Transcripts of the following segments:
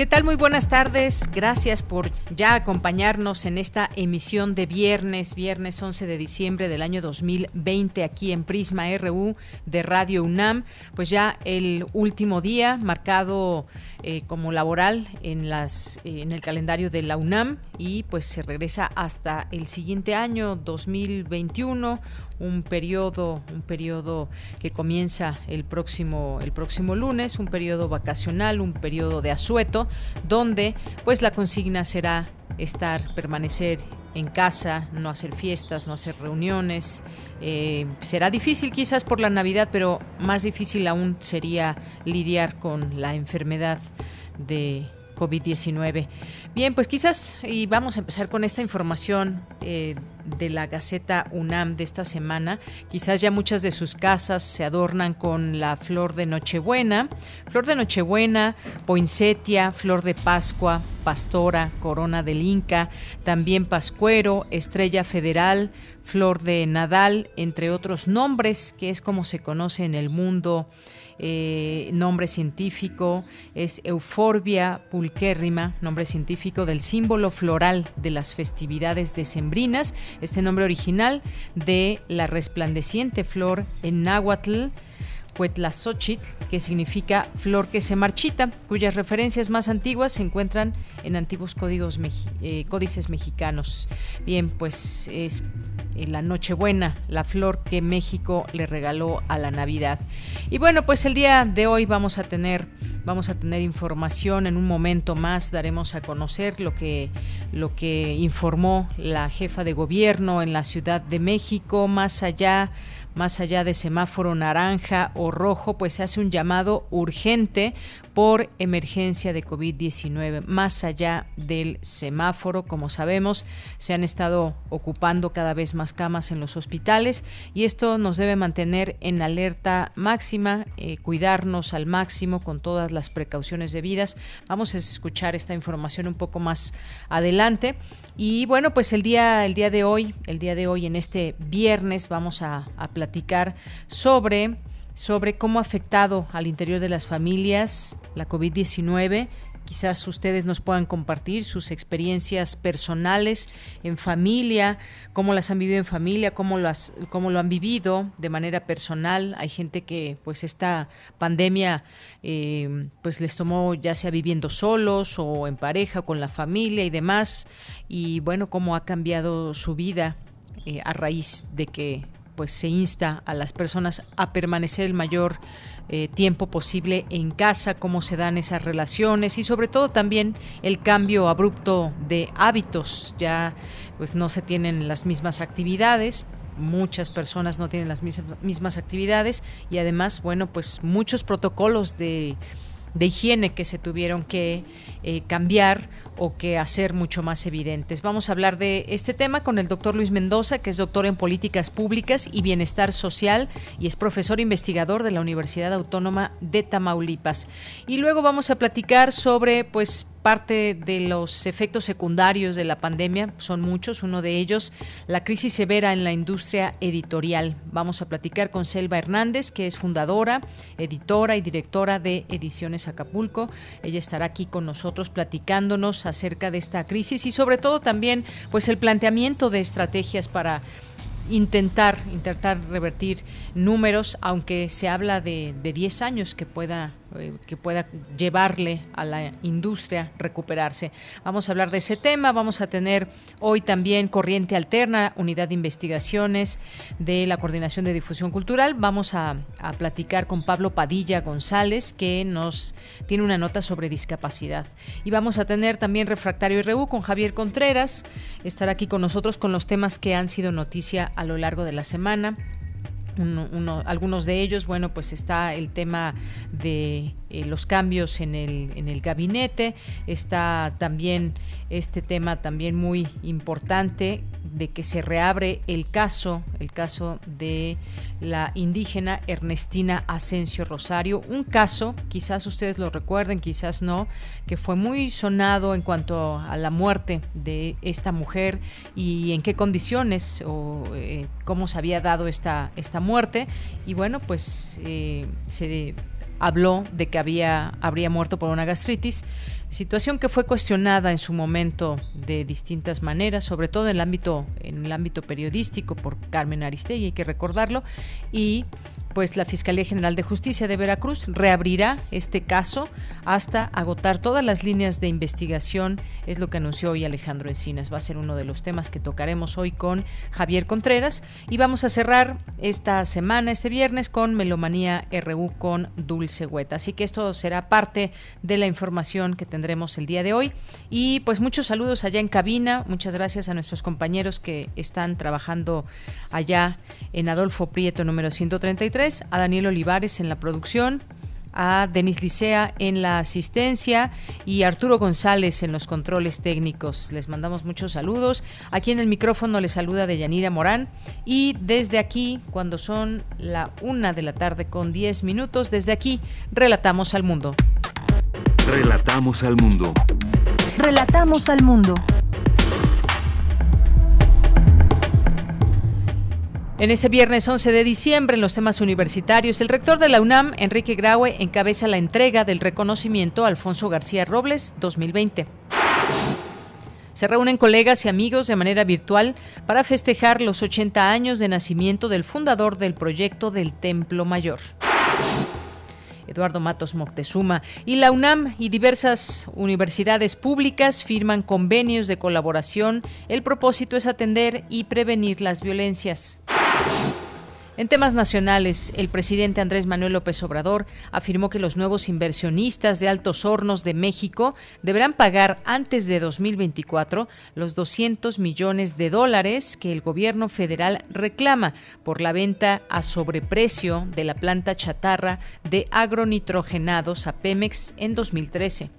¿Qué tal? Muy buenas tardes. Gracias por ya acompañarnos en esta emisión de viernes, viernes 11 de diciembre del año 2020 aquí en Prisma RU de Radio UNAM. Pues ya el último día marcado eh, como laboral en, las, eh, en el calendario de la UNAM y pues se regresa hasta el siguiente año 2021 un periodo, un periodo que comienza el próximo, el próximo lunes, un periodo vacacional, un periodo de asueto, donde pues la consigna será estar, permanecer en casa, no hacer fiestas, no hacer reuniones. Eh, será difícil quizás por la Navidad, pero más difícil aún sería lidiar con la enfermedad de COVID-19. Bien, pues quizás, y vamos a empezar con esta información eh, de la Gaceta UNAM de esta semana. Quizás ya muchas de sus casas se adornan con la flor de Nochebuena, flor de Nochebuena, poinsettia, flor de Pascua, pastora, corona del Inca, también pascuero, estrella federal, flor de Nadal, entre otros nombres, que es como se conoce en el mundo eh, nombre científico es Euforbia pulquérrima, nombre científico del símbolo floral de las festividades decembrinas, este nombre original de la resplandeciente flor en náhuatl que significa flor que se marchita, cuyas referencias más antiguas se encuentran en antiguos códigos eh, códices mexicanos. Bien, pues es la Nochebuena, la flor que México le regaló a la Navidad. Y bueno, pues el día de hoy vamos a tener vamos a tener información en un momento más daremos a conocer lo que lo que informó la jefa de gobierno en la Ciudad de México más allá más allá de semáforo naranja o rojo, pues se hace un llamado urgente por emergencia de COVID-19. Más allá del semáforo, como sabemos, se han estado ocupando cada vez más camas en los hospitales y esto nos debe mantener en alerta máxima, eh, cuidarnos al máximo con todas las precauciones debidas. Vamos a escuchar esta información un poco más adelante. Y bueno, pues el día, el día de hoy, el día de hoy, en este viernes, vamos a, a platicar sobre sobre cómo ha afectado al interior de las familias la COVID-19. Quizás ustedes nos puedan compartir sus experiencias personales en familia, cómo las han vivido en familia, cómo, las, cómo lo han vivido de manera personal. Hay gente que pues esta pandemia eh, pues les tomó ya sea viviendo solos o en pareja con la familia y demás. Y bueno, cómo ha cambiado su vida eh, a raíz de que pues se insta a las personas a permanecer el mayor eh, tiempo posible en casa, cómo se dan esas relaciones y sobre todo también el cambio abrupto de hábitos. Ya pues no se tienen las mismas actividades, muchas personas no tienen las mismas, mismas actividades y además, bueno, pues muchos protocolos de de higiene que se tuvieron que eh, cambiar o que hacer mucho más evidentes. Vamos a hablar de este tema con el doctor Luis Mendoza, que es doctor en políticas públicas y bienestar social y es profesor investigador de la Universidad Autónoma de Tamaulipas. Y luego vamos a platicar sobre pues parte de los efectos secundarios de la pandemia, son muchos, uno de ellos, la crisis severa en la industria editorial. Vamos a platicar con Selva Hernández, que es fundadora, editora y directora de Ediciones Acapulco. Ella estará aquí con nosotros platicándonos acerca de esta crisis y sobre todo también pues el planteamiento de estrategias para intentar, intentar revertir números, aunque se habla de, de 10 años que pueda eh, que pueda llevarle a la industria recuperarse. Vamos a hablar de ese tema, vamos a tener hoy también Corriente Alterna, Unidad de Investigaciones de la Coordinación de Difusión Cultural. Vamos a, a platicar con Pablo Padilla González, que nos tiene una nota sobre discapacidad. Y vamos a tener también Refractario y con Javier Contreras, estará aquí con nosotros con los temas que han sido noticia a lo largo de la semana algunos de ellos, bueno, pues está el tema de eh, los cambios en el, en el gabinete, está también este tema también muy importante de que se reabre el caso, el caso de la indígena Ernestina Asensio Rosario, un caso, quizás ustedes lo recuerden, quizás no, que fue muy sonado en cuanto a la muerte de esta mujer y en qué condiciones o eh, cómo se había dado esta, esta muerte. Y bueno, pues eh, se habló de que había, habría muerto por una gastritis, situación que fue cuestionada en su momento de distintas maneras, sobre todo en el ámbito, en el ámbito periodístico por Carmen Aristegui, hay que recordarlo, y pues la Fiscalía General de Justicia de Veracruz reabrirá este caso hasta agotar todas las líneas de investigación, es lo que anunció hoy Alejandro Encinas. Va a ser uno de los temas que tocaremos hoy con Javier Contreras y vamos a cerrar esta semana, este viernes, con Melomanía RU con Dulce Hueta. Así que esto será parte de la información que tendremos el día de hoy. Y pues muchos saludos allá en cabina, muchas gracias a nuestros compañeros que están trabajando allá en Adolfo Prieto número 133 a Daniel Olivares en la producción, a Denis Licea en la asistencia y Arturo González en los controles técnicos. Les mandamos muchos saludos. Aquí en el micrófono les saluda Deyanira Morán y desde aquí, cuando son la una de la tarde con 10 minutos, desde aquí relatamos al mundo. Relatamos al mundo. Relatamos al mundo. En ese viernes 11 de diciembre, en los temas universitarios, el rector de la UNAM, Enrique Graue, encabeza la entrega del reconocimiento Alfonso García Robles 2020. Se reúnen colegas y amigos de manera virtual para festejar los 80 años de nacimiento del fundador del proyecto del Templo Mayor. Eduardo Matos Moctezuma, y la UNAM y diversas universidades públicas firman convenios de colaboración. El propósito es atender y prevenir las violencias. En temas nacionales, el presidente Andrés Manuel López Obrador afirmó que los nuevos inversionistas de Altos Hornos de México deberán pagar antes de 2024 los 200 millones de dólares que el gobierno federal reclama por la venta a sobreprecio de la planta chatarra de agronitrogenados a Pemex en 2013.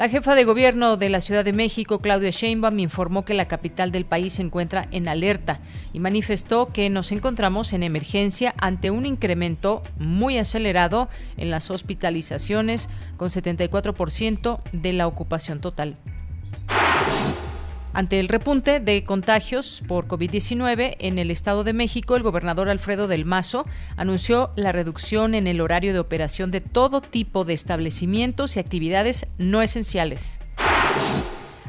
La jefa de gobierno de la Ciudad de México, Claudia Sheinbaum, informó que la capital del país se encuentra en alerta y manifestó que nos encontramos en emergencia ante un incremento muy acelerado en las hospitalizaciones, con 74% de la ocupación total. Ante el repunte de contagios por COVID-19 en el Estado de México, el gobernador Alfredo del Mazo anunció la reducción en el horario de operación de todo tipo de establecimientos y actividades no esenciales.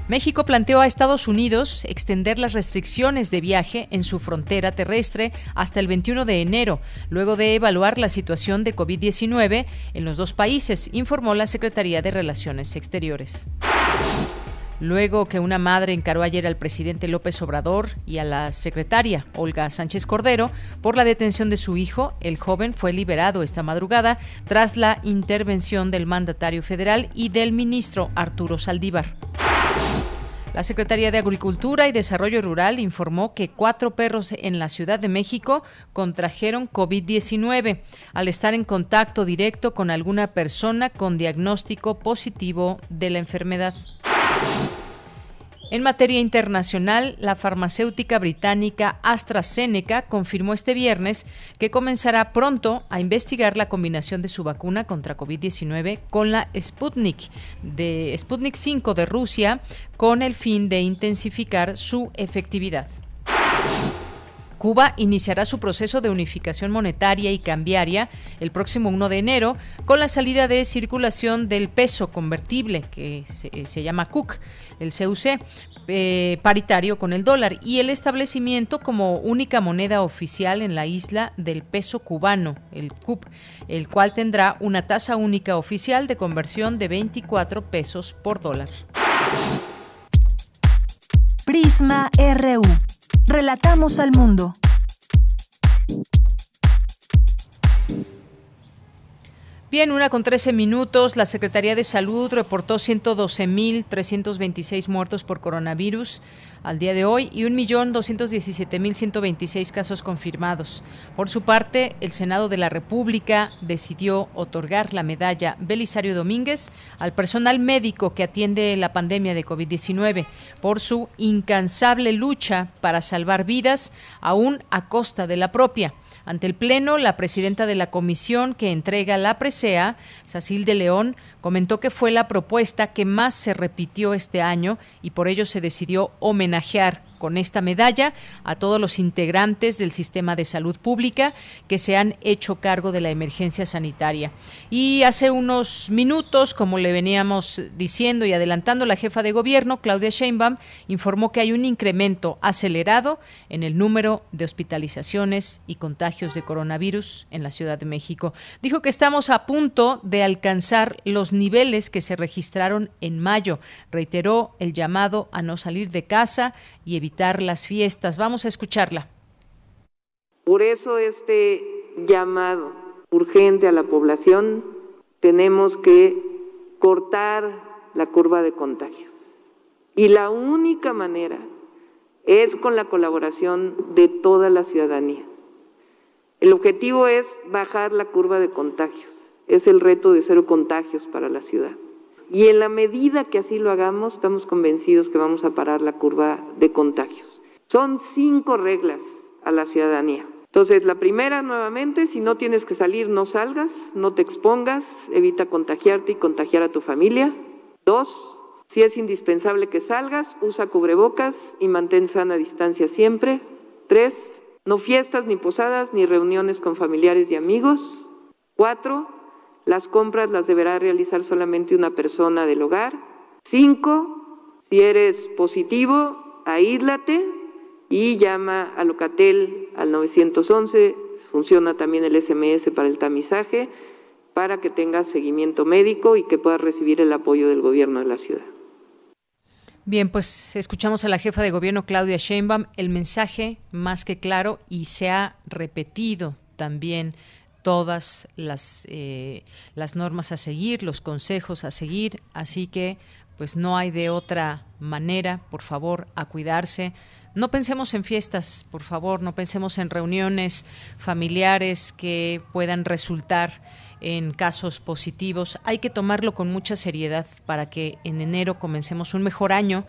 México planteó a Estados Unidos extender las restricciones de viaje en su frontera terrestre hasta el 21 de enero, luego de evaluar la situación de COVID-19 en los dos países, informó la Secretaría de Relaciones Exteriores. Luego que una madre encaró ayer al presidente López Obrador y a la secretaria Olga Sánchez Cordero por la detención de su hijo, el joven fue liberado esta madrugada tras la intervención del mandatario federal y del ministro Arturo Saldívar. La Secretaría de Agricultura y Desarrollo Rural informó que cuatro perros en la Ciudad de México contrajeron COVID-19 al estar en contacto directo con alguna persona con diagnóstico positivo de la enfermedad. En materia internacional, la farmacéutica británica AstraZeneca confirmó este viernes que comenzará pronto a investigar la combinación de su vacuna contra COVID-19 con la Sputnik de Sputnik 5 de Rusia con el fin de intensificar su efectividad. Cuba iniciará su proceso de unificación monetaria y cambiaria el próximo 1 de enero con la salida de circulación del peso convertible que se, llama CUC, el CUC, eh, paritario con el dólar y el establecimiento como única moneda oficial en la isla del peso cubano, el CUP, el cual tendrá una tasa única oficial de conversión de 24 pesos por dólar. Prisma RU. Relatamos al mundo. Bien, una con 13 minutos. La Secretaría de Salud reportó 112.326 muertos por coronavirus al día de hoy y 1.217.126 casos confirmados. Por su parte, el Senado de la República decidió otorgar la medalla Belisario Domínguez al personal médico que atiende la pandemia de COVID-19 por su incansable lucha para salvar vidas, aún a costa de la propia. Ante el Pleno, la presidenta de la comisión que entrega la presea, Sacil de León, comentó que fue la propuesta que más se repitió este año y por ello se decidió homenajear con esta medalla a todos los integrantes del sistema de salud pública que se han hecho cargo de la emergencia sanitaria. Y hace unos minutos, como le veníamos diciendo y adelantando, la jefa de gobierno, Claudia Sheinbaum, informó que hay un incremento acelerado en el número de hospitalizaciones y contagios de coronavirus en la Ciudad de México. Dijo que estamos a punto de alcanzar los niveles que se registraron en mayo. Reiteró el llamado a no salir de casa y evitar las fiestas. Vamos a escucharla. Por eso este llamado urgente a la población, tenemos que cortar la curva de contagios. Y la única manera es con la colaboración de toda la ciudadanía. El objetivo es bajar la curva de contagios. Es el reto de cero contagios para la ciudad. Y en la medida que así lo hagamos, estamos convencidos que vamos a parar la curva de contagios. Son cinco reglas a la ciudadanía. Entonces, la primera, nuevamente, si no tienes que salir, no salgas, no te expongas, evita contagiarte y contagiar a tu familia. Dos, si es indispensable que salgas, usa cubrebocas y mantén sana distancia siempre. Tres, no fiestas, ni posadas, ni reuniones con familiares y amigos. Cuatro, las compras las deberá realizar solamente una persona del hogar. Cinco, si eres positivo, aíslate y llama a Locatel al 911. Funciona también el SMS para el tamizaje para que tengas seguimiento médico y que puedas recibir el apoyo del gobierno de la ciudad. Bien, pues escuchamos a la jefa de gobierno Claudia Sheinbaum el mensaje más que claro y se ha repetido también todas las, eh, las normas a seguir, los consejos a seguir, así que pues no hay de otra manera, por favor, a cuidarse. No pensemos en fiestas, por favor, no pensemos en reuniones familiares que puedan resultar en casos positivos. Hay que tomarlo con mucha seriedad para que en enero comencemos un mejor año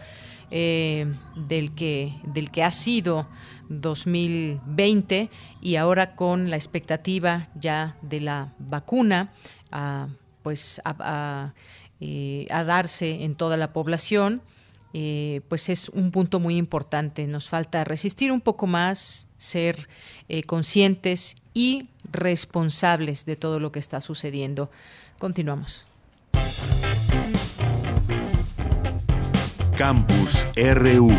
eh, del, que, del que ha sido 2020 y ahora con la expectativa ya de la vacuna a, pues a, eh, darse en toda la población. Eh, pues es un punto muy importante. Nos falta resistir un poco más, ser eh, conscientes y responsables de todo lo que está sucediendo. Continuamos. Campus RU.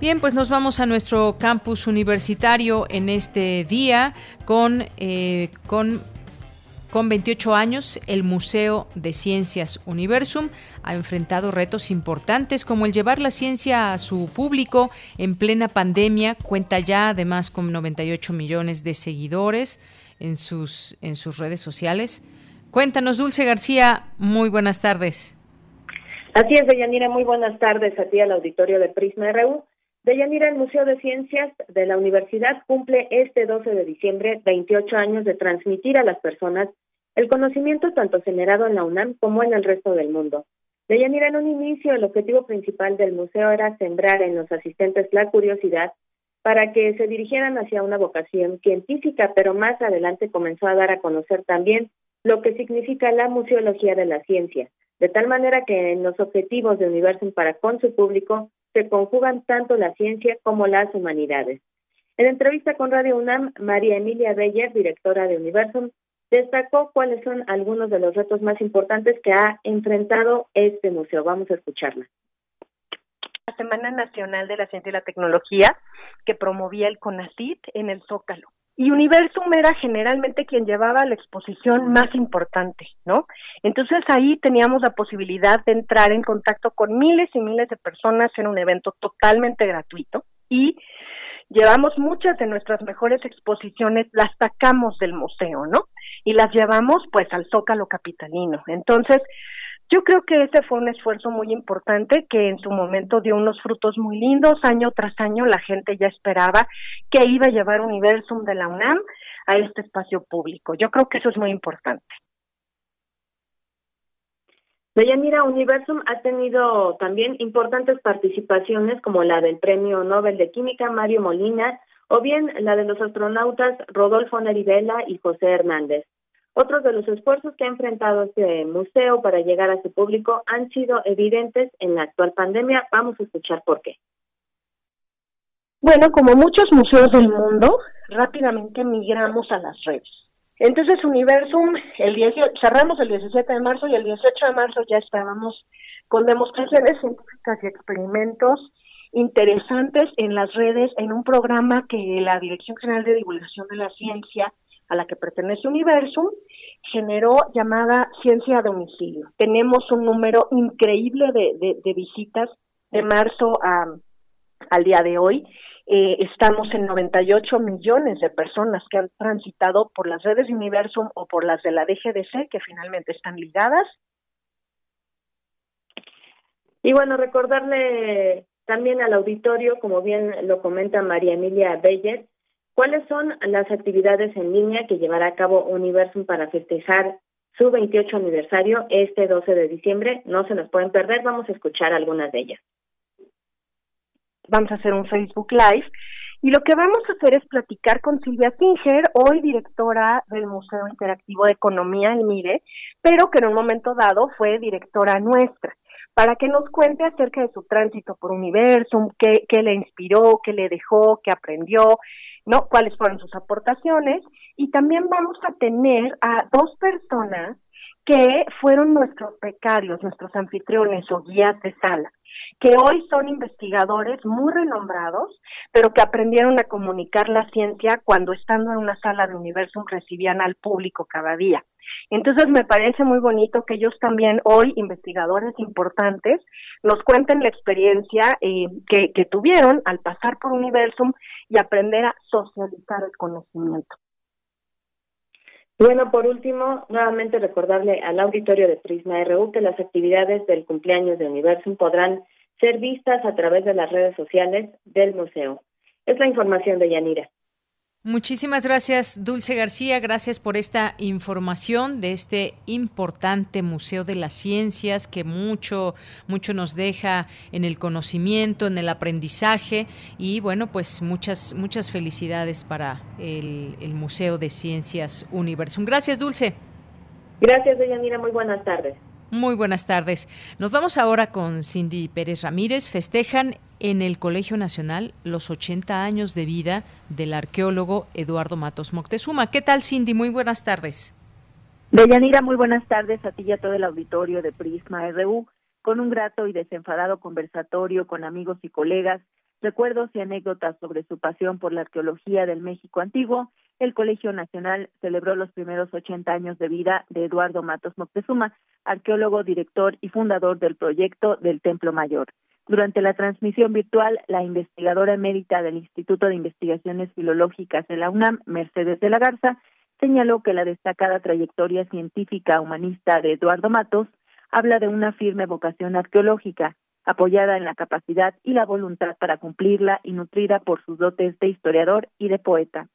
Bien, pues nos vamos a nuestro campus universitario en este día con, eh, con, con 28 años. El Museo de Ciencias Universum ha enfrentado retos importantes como el llevar la ciencia a su público en plena pandemia. Cuenta ya además con 98 millones de seguidores en sus, en sus redes sociales Cuéntanos, Dulce García, muy buenas tardes. Así es, Deyanira, muy buenas tardes a ti al auditorio de Prisma RU. Deyanira, el Museo de Ciencias de la Universidad cumple este 12 de diciembre 28 años de transmitir a las personas el conocimiento tanto generado en la UNAM como en el resto del mundo. Deyanira, en un inicio, el objetivo principal del museo era sembrar en los asistentes la curiosidad para que se dirigieran hacia una vocación científica, pero más adelante comenzó a dar a conocer también lo que significa la museología de la ciencia, de tal manera que en los objetivos de Universum para con su público se conjugan tanto la ciencia como las humanidades. En entrevista con Radio UNAM, María Emilia Beller, directora de Universum, destacó cuáles son algunos de los retos más importantes que ha enfrentado este museo. Vamos a escucharla. La Semana Nacional de la Ciencia y la Tecnología que promovía el CONACIT en el Zócalo. Y Universum era generalmente quien llevaba la exposición más importante, ¿no? Entonces ahí teníamos la posibilidad de entrar en contacto con miles y miles de personas en un evento totalmente gratuito y llevamos muchas de nuestras mejores exposiciones, las sacamos del museo, ¿no? Y las llevamos pues al Zócalo Capitalino. Entonces, yo creo que ese fue un esfuerzo muy importante que en su momento dio unos frutos muy lindos. Año tras año la gente ya esperaba que iba a llevar Universum de la UNAM a este espacio público. Yo creo que eso es muy importante. Deyanira, Universum ha tenido también importantes participaciones como la del Premio Nobel de Química Mario Molina o bien la de los astronautas Rodolfo Nerivela y José Hernández. Otros de los esfuerzos que ha enfrentado este museo para llegar a su público han sido evidentes en la actual pandemia. Vamos a escuchar por qué. Bueno, como muchos museos del mundo, rápidamente migramos a las redes. Entonces, Universum, el 18, cerramos el 17 de marzo y el 18 de marzo ya estábamos con demostraciones científicas y experimentos interesantes en las redes en un programa que la Dirección General de Divulgación de la Ciencia a la que pertenece Universum, generó llamada Ciencia a Domicilio. Tenemos un número increíble de, visitas de marzo a, al día de hoy. Eh, estamos en 98 millones de personas que han transitado por las redes de Universum o por las de la DGDC, que finalmente están ligadas. Y bueno, recordarle también al auditorio, como bien lo comenta María Emilia Beller, ¿Cuáles son las actividades en línea que llevará a cabo Universum para festejar su 28 aniversario este 12 de diciembre? No se nos pueden perder, vamos a escuchar algunas de ellas. Vamos a hacer un Facebook Live y lo que vamos a hacer es platicar con Silvia Singer, hoy directora del Museo Interactivo de Economía, el MIRE, pero que en un momento dado fue directora nuestra, para que nos cuente acerca de su tránsito por Universum, qué, qué le inspiró, qué le dejó, qué aprendió, ¿no? ¿Cuáles fueron sus aportaciones? Y también vamos a tener a dos personas que fueron nuestros becarios, nuestros anfitriones o guías de sala, que hoy son investigadores muy renombrados, pero que aprendieron a comunicar la ciencia cuando estando en una sala de Universum recibían al público cada día. Entonces me parece muy bonito que ellos también hoy, investigadores importantes, nos cuenten la experiencia eh, que, que tuvieron al pasar por Universum y aprender a socializar el conocimiento. Bueno, por último, nuevamente recordarle al auditorio de Prisma RU que las actividades del cumpleaños de Universum podrán ser vistas a través de las redes sociales del museo. Es la información de Yanira. Muchísimas gracias, Dulce García. Gracias por esta información de este importante Museo de las Ciencias que mucho, mucho nos deja en el conocimiento, en el aprendizaje y bueno, pues muchas, muchas felicidades para el, el Museo de Ciencias Universum. Gracias, Dulce. Gracias, Deyanira. Muy buenas tardes. Muy buenas tardes. Nos vamos ahora con Cindy Pérez Ramírez. Festejan en el Colegio Nacional los 80 años de vida del arqueólogo Eduardo Matos Moctezuma. ¿Qué tal, Cindy? Muy buenas tardes. Deyanira, muy buenas tardes a ti y a todo el auditorio de Prisma RU. Con un grato y desenfadado conversatorio con amigos y colegas, recuerdos y anécdotas sobre su pasión por la arqueología del México antiguo el Colegio Nacional celebró los primeros 80 años de vida de Eduardo Matos Moctezuma, arqueólogo, director y fundador del proyecto del Templo Mayor. Durante la transmisión virtual, la investigadora emérita del Instituto de Investigaciones Filológicas de la UNAM, Mercedes de la Garza, señaló que la destacada trayectoria científica humanista de Eduardo Matos habla de una firme vocación arqueológica, apoyada en la capacidad y la voluntad para cumplirla y nutrida por sus dotes de historiador y de poeta.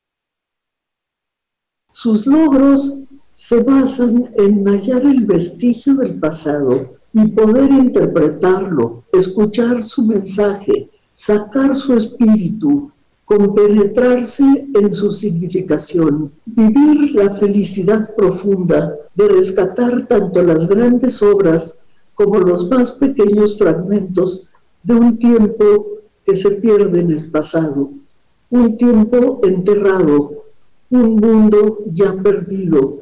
Sus logros se basan en hallar el vestigio del pasado y poder interpretarlo, escuchar su mensaje, sacar su espíritu, compenetrarse en su significación, vivir la felicidad profunda de rescatar tanto las grandes obras como los más pequeños fragmentos de un tiempo que se pierde en el pasado, un tiempo enterrado, un mundo ya perdido,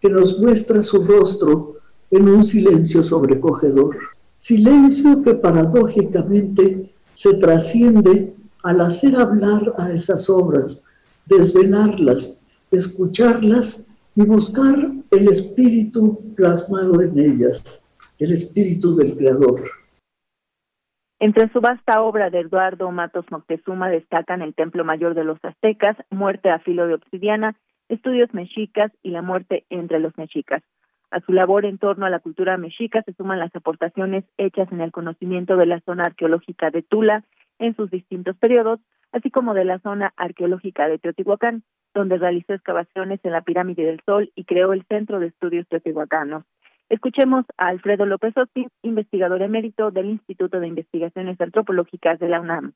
que nos muestra su rostro en un silencio sobrecogedor. Silencio que paradójicamente se trasciende al hacer hablar a esas obras, desvelarlas, escucharlas y buscar el espíritu plasmado en ellas, el espíritu del Creador. Entre su vasta obra de Eduardo Matos Moctezuma destacan el Templo Mayor de los Aztecas, Muerte a filo de obsidiana, Estudios mexicas y la muerte entre los mexicas. A su labor en torno a la cultura mexica se suman las aportaciones hechas en el conocimiento de la zona arqueológica de Tula en sus distintos periodos, así como de la zona arqueológica de Teotihuacán, donde realizó excavaciones en la pirámide del Sol y creó el Centro de Estudios Teotihuacanos. Escuchemos a Alfredo López Otti, investigador emérito del Instituto de Investigaciones Antropológicas de la UNAM.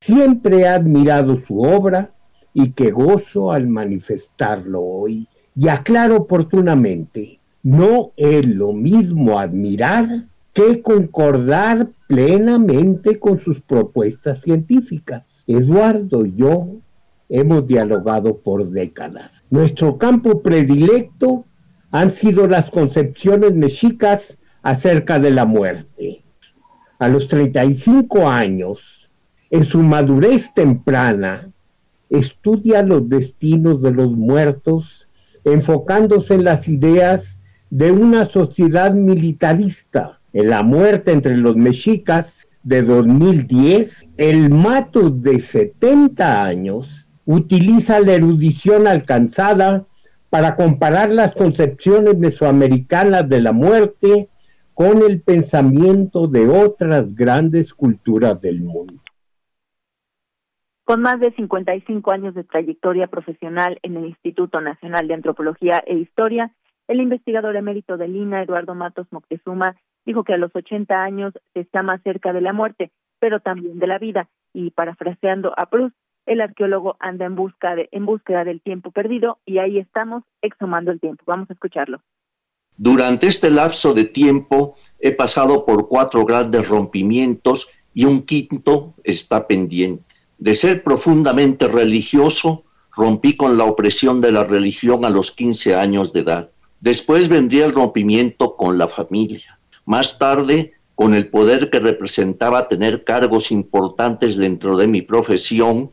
Siempre he admirado su obra y que gozo al manifestarlo hoy. Y aclaro oportunamente, no es lo mismo admirar que concordar plenamente con sus propuestas científicas. Eduardo y yo hemos dialogado por décadas. Nuestro campo predilecto han sido las concepciones mexicas acerca de la muerte. A los 35 años, en su madurez temprana, estudia los destinos de los muertos, enfocándose en las ideas de una sociedad militarista. En la muerte entre los mexicas de 2010, el mato de 70 años utiliza la erudición alcanzada para comparar las concepciones mesoamericanas de la muerte con el pensamiento de otras grandes culturas del mundo. Con más de 55 años de trayectoria profesional en el Instituto Nacional de Antropología e Historia, el investigador emérito de Lina, Eduardo Matos Moctezuma, dijo que a los 80 años se está más cerca de la muerte, pero también de la vida, y parafraseando a Proust, el arqueólogo anda en busca de, en búsqueda del tiempo perdido y ahí estamos exhumando el tiempo. Vamos a escucharlo. Durante este lapso de tiempo he pasado por cuatro grandes rompimientos y un quinto está pendiente. De ser profundamente religioso, rompí con la opresión de la religión a los 15 años de edad. Después vendría el rompimiento con la familia. Más tarde, con el poder que representaba tener cargos importantes dentro de mi profesión,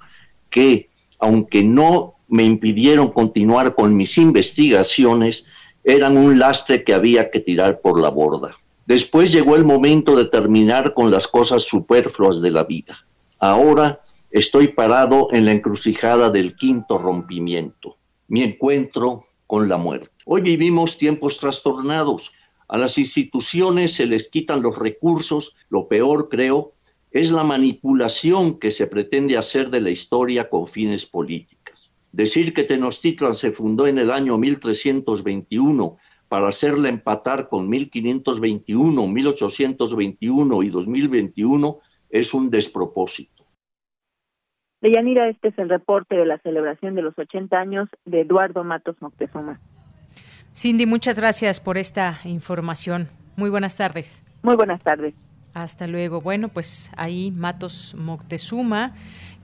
que, aunque no me impidieron continuar con mis investigaciones, eran un lastre que había que tirar por la borda. Después llegó el momento de terminar con las cosas superfluas de la vida. Ahora Estoy parado en la encrucijada del quinto rompimiento, mi encuentro con la muerte. Hoy vivimos tiempos trastornados. A las instituciones se les quitan los recursos. Lo peor, creo, es la manipulación que se pretende hacer de la historia con fines políticas. Decir que Tenochtitlan se fundó en el año 1321 para hacerla empatar con 1521, 1821 y 2021 es un despropósito. Deyanira, este es el reporte de la celebración de los 80 años de Eduardo Matos Moctezuma. Cindy, muchas gracias por esta información. Muy buenas tardes. Muy buenas tardes. Hasta luego. Bueno, pues ahí Matos Moctezuma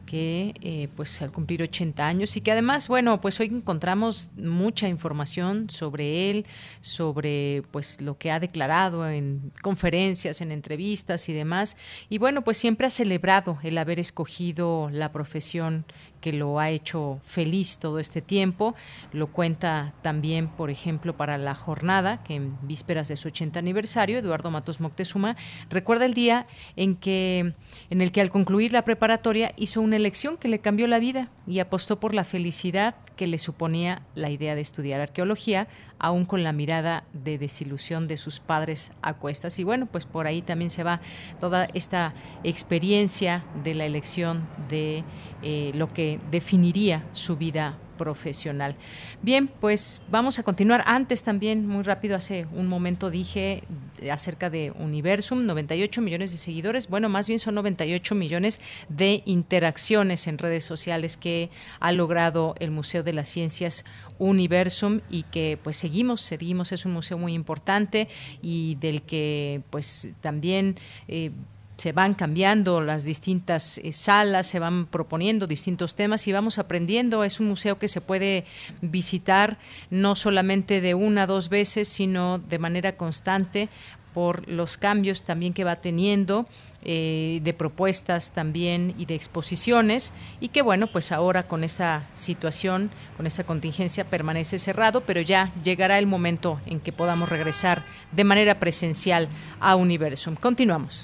que eh, pues al cumplir 80 años y que además, bueno, pues hoy encontramos mucha información sobre él, sobre pues lo que ha declarado en conferencias, en entrevistas y demás. Y bueno, pues siempre ha celebrado el haber escogido la profesión que lo ha hecho feliz todo este tiempo. Lo cuenta también, por ejemplo, para la jornada, que en vísperas de su 80 aniversario, Eduardo Matos Moctezuma recuerda el día en, que, en el que al concluir la preparatoria hizo una elección que le cambió la vida y apostó por la felicidad que le suponía la idea de estudiar arqueología, aún con la mirada de desilusión de sus padres a cuestas. Y bueno, pues por ahí también se va toda esta experiencia de la elección de eh, lo que definiría su vida profesional. Bien, pues vamos a continuar. Antes también, muy rápido, hace un momento dije acerca de Universum, 98 millones de seguidores. Bueno, más bien son 98 millones de interacciones en redes sociales que ha logrado el Museo de las Ciencias Universum y que pues seguimos, seguimos, es un museo muy importante y del que pues también... Eh, se van cambiando las distintas eh, salas, se van proponiendo distintos temas y vamos aprendiendo. Es un museo que se puede visitar no solamente de una dos veces, sino de manera constante por los cambios también que va teniendo. Eh, de propuestas también y de exposiciones y que bueno pues ahora con esta situación con esta contingencia permanece cerrado pero ya llegará el momento en que podamos regresar de manera presencial a Universum continuamos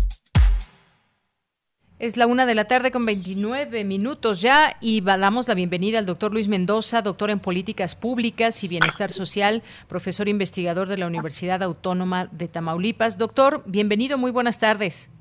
Es la una de la tarde con 29 minutos ya y damos la bienvenida al doctor Luis Mendoza, doctor en políticas públicas y bienestar social, profesor investigador de la Universidad Autónoma de Tamaulipas. Doctor, bienvenido, muy buenas tardes.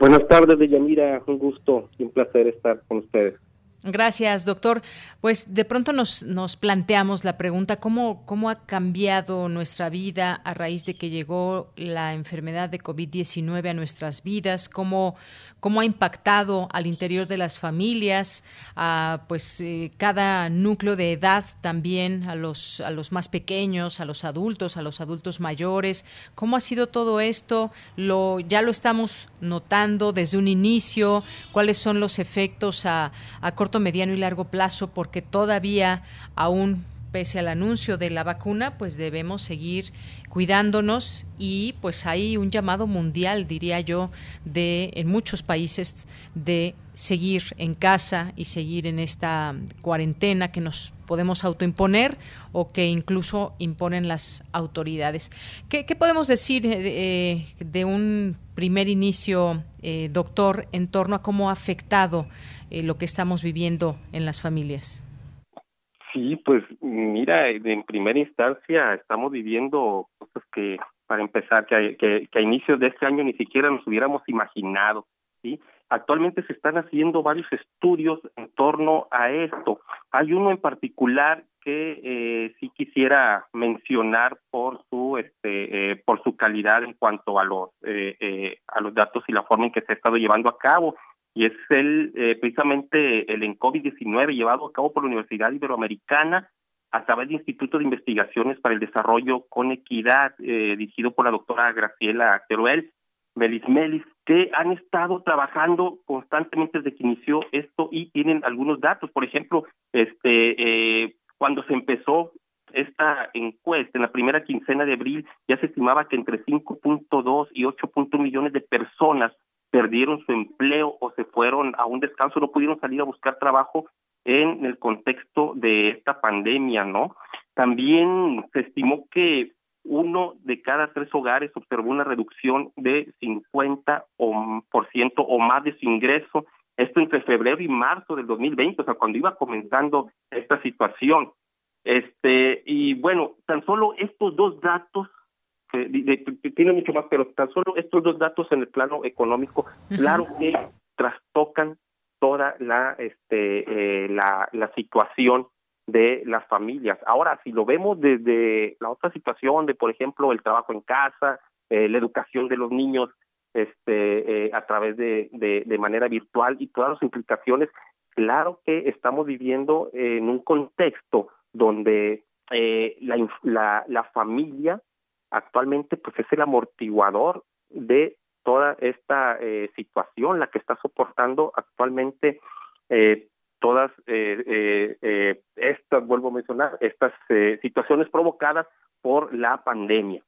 Buenas tardes, Deyanira, un gusto y un placer estar con ustedes. Gracias, doctor. Pues de pronto nos, nos planteamos la pregunta, ¿cómo, ¿cómo ha cambiado nuestra vida a raíz de que llegó la enfermedad de COVID-19 a nuestras vidas? ¿Cómo, cómo ha impactado al interior de las familias, a pues eh, cada núcleo de edad también, a los, a los más pequeños, a los adultos, a los adultos mayores. ¿Cómo ha sido todo esto? Lo, ya lo estamos notando desde un inicio, cuáles son los efectos a, a corto, mediano y largo plazo, porque todavía aún pese al anuncio de la vacuna, pues debemos seguir cuidándonos y pues hay un llamado mundial, diría yo, de en muchos países de seguir en casa y seguir en esta cuarentena que nos podemos autoimponer o que incluso imponen las autoridades. ¿Qué, podemos decir eh, de un primer inicio, eh, doctor, en torno a cómo ha afectado eh, lo que estamos viviendo en las familias? Sí, pues mira, en primera instancia estamos viviendo cosas que, para empezar, que, que, que a inicios de este año ni siquiera nos hubiéramos imaginado, ¿sí? Actualmente se están haciendo varios estudios en torno a esto. Hay uno en particular que eh, sí quisiera mencionar por su este eh, por su calidad en cuanto a los eh, eh, a los datos y la forma en que se ha estado llevando a cabo y es el eh, precisamente el en COVID-19 llevado a cabo por la Universidad Iberoamericana a través del Instituto de Investigaciones para el Desarrollo con Equidad, eh, dirigido por la doctora Graciela Teruel, Melis Melis, que han estado trabajando constantemente desde que inició esto y tienen algunos datos. Por ejemplo, este eh, cuando se empezó esta encuesta en la primera quincena de abril ya se estimaba que entre 5.2 y 8.1 millones de personas perdieron su empleo o se fueron a un descanso, no pudieron salir a buscar trabajo en el contexto de esta pandemia, ¿no? También se estimó que uno de cada tres hogares observó una reducción de 50 por ciento o más de su ingreso, esto entre febrero y marzo del 2020, o sea, cuando iba comenzando esta situación. Este, y bueno, tan solo estos dos datos tiene mucho más, pero tan solo estos dos datos en el plano económico, claro que trastocan toda la este eh, la, la situación de las familias. Ahora, si lo vemos desde la otra situación de, por ejemplo, el trabajo en casa, eh, la educación de los niños este eh, a través de, de, de manera virtual y todas las implicaciones, claro que estamos viviendo en un contexto donde eh, la, la, la familia actualmente pues es el amortiguador de toda esta eh, situación, la que está soportando actualmente eh, todas eh, estas, vuelvo a mencionar, estas situaciones provocadas por la pandemia.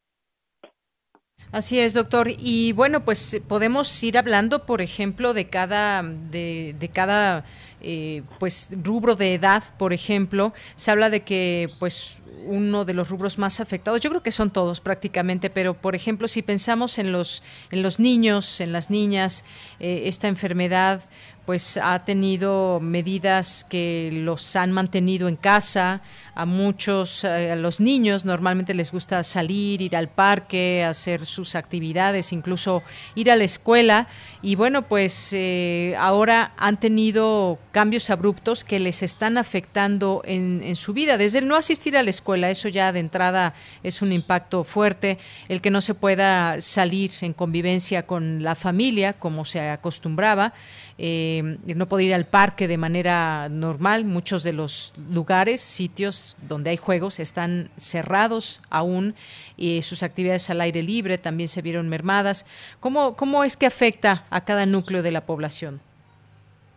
Así es, doctor. Y bueno, pues podemos ir hablando, por ejemplo, de cada, de, de cada eh, pues rubro de edad, por ejemplo. Se habla de que pues uno de los rubros más afectados, yo creo que son todos prácticamente, pero por ejemplo, si pensamos en los, en los niños, en las niñas, eh, esta enfermedad pues ha tenido medidas que los han mantenido en casa, a muchos, eh, a los niños normalmente les gusta salir, ir al parque, hacer sus actividades, incluso ir a la escuela. Y bueno, pues eh, ahora han tenido cambios abruptos que les están afectando en, en su vida. Desde el no asistir a la escuela, eso ya de entrada es un impacto fuerte. El que no se pueda salir en convivencia con la familia como se acostumbraba eh, no poder ir al parque de manera normal. Muchos de los lugares, sitios donde hay juegos están cerrados aún y sus actividades al aire libre también se vieron mermadas. ¿Cómo, cómo es que afecta a cada núcleo de la población?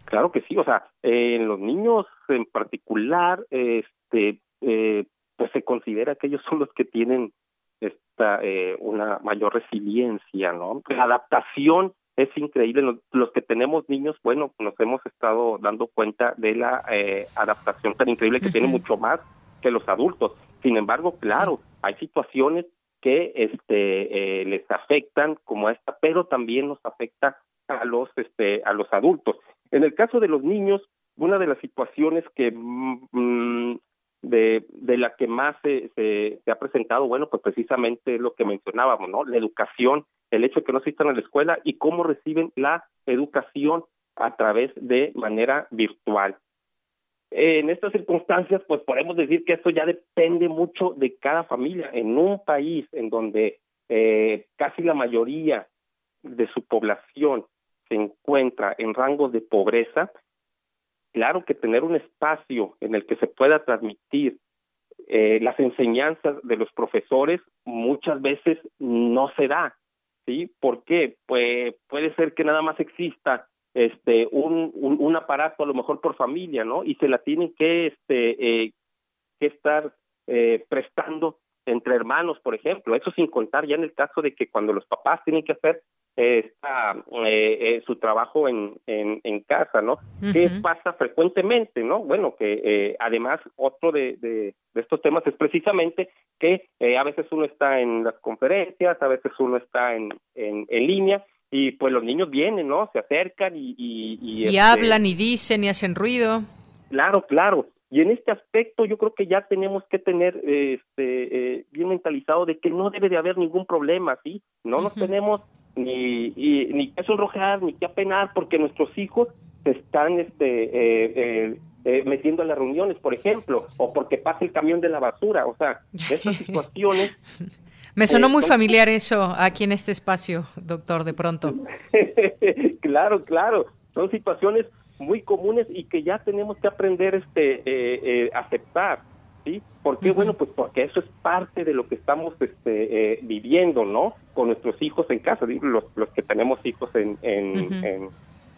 Claro que sí, o sea, en los niños en particular, este, eh, pues se considera que ellos son los que tienen esta eh, una mayor resiliencia, ¿no? La adaptación es increíble. Los, que tenemos niños, bueno, nos hemos estado dando cuenta de la eh, adaptación tan increíble que tiene mucho más que los adultos. Sin embargo, claro, hay situaciones que este eh, les afectan como esta, pero también nos afecta a los este a los adultos. En el caso de los niños, una de las situaciones que mm, mm, de, de la que más se, se, ha presentado, bueno, pues precisamente lo que mencionábamos, ¿no? La educación el hecho de que no asistan a la escuela y cómo reciben la educación a través de manera virtual. En estas circunstancias, pues podemos decir que esto ya depende mucho de cada familia. En un país en donde eh, casi la mayoría de su población se encuentra en rangos de pobreza, claro que tener un espacio en el que se pueda transmitir eh, las enseñanzas de los profesores muchas veces no se da. ¿sí? ¿Por qué? Pues puede ser que nada más exista este un, un, aparato a lo mejor por familia, ¿no? Y se la tienen que este eh, que estar eh, prestando entre hermanos, por ejemplo. Eso sin contar ya en el caso de que cuando los papás tienen que hacer esta, eh, eh, su trabajo en, en, en casa, ¿no? ¿Qué pasa frecuentemente, no? Bueno, que eh, además otro de, de, estos temas es precisamente que eh, a veces uno está en las conferencias, a veces uno está en, en, en línea y pues los niños vienen, ¿no? Se acercan y... Y, y, este hablan y dicen y hacen ruido. Claro, claro. Y en este aspecto yo creo que ya tenemos que tener este, eh, bien mentalizado de que no debe de haber ningún problema, ¿sí? No nos tenemos ni, ni que sonrojar, ni que apenar, porque nuestros hijos se están este, eh, eh, eh, metiendo a las reuniones, por ejemplo, o porque pasa el camión de la basura. O sea, estas situaciones... Me sonó muy familiar eso aquí en este espacio, doctor, de pronto. claro, claro. Son situaciones muy comunes y que ya tenemos que aprender este eh, aceptar. ¿Sí? ¿Por qué? Bueno, pues porque eso es parte de lo que estamos este, eh, viviendo, ¿no? Con nuestros hijos en casa, los, los que tenemos hijos en, en,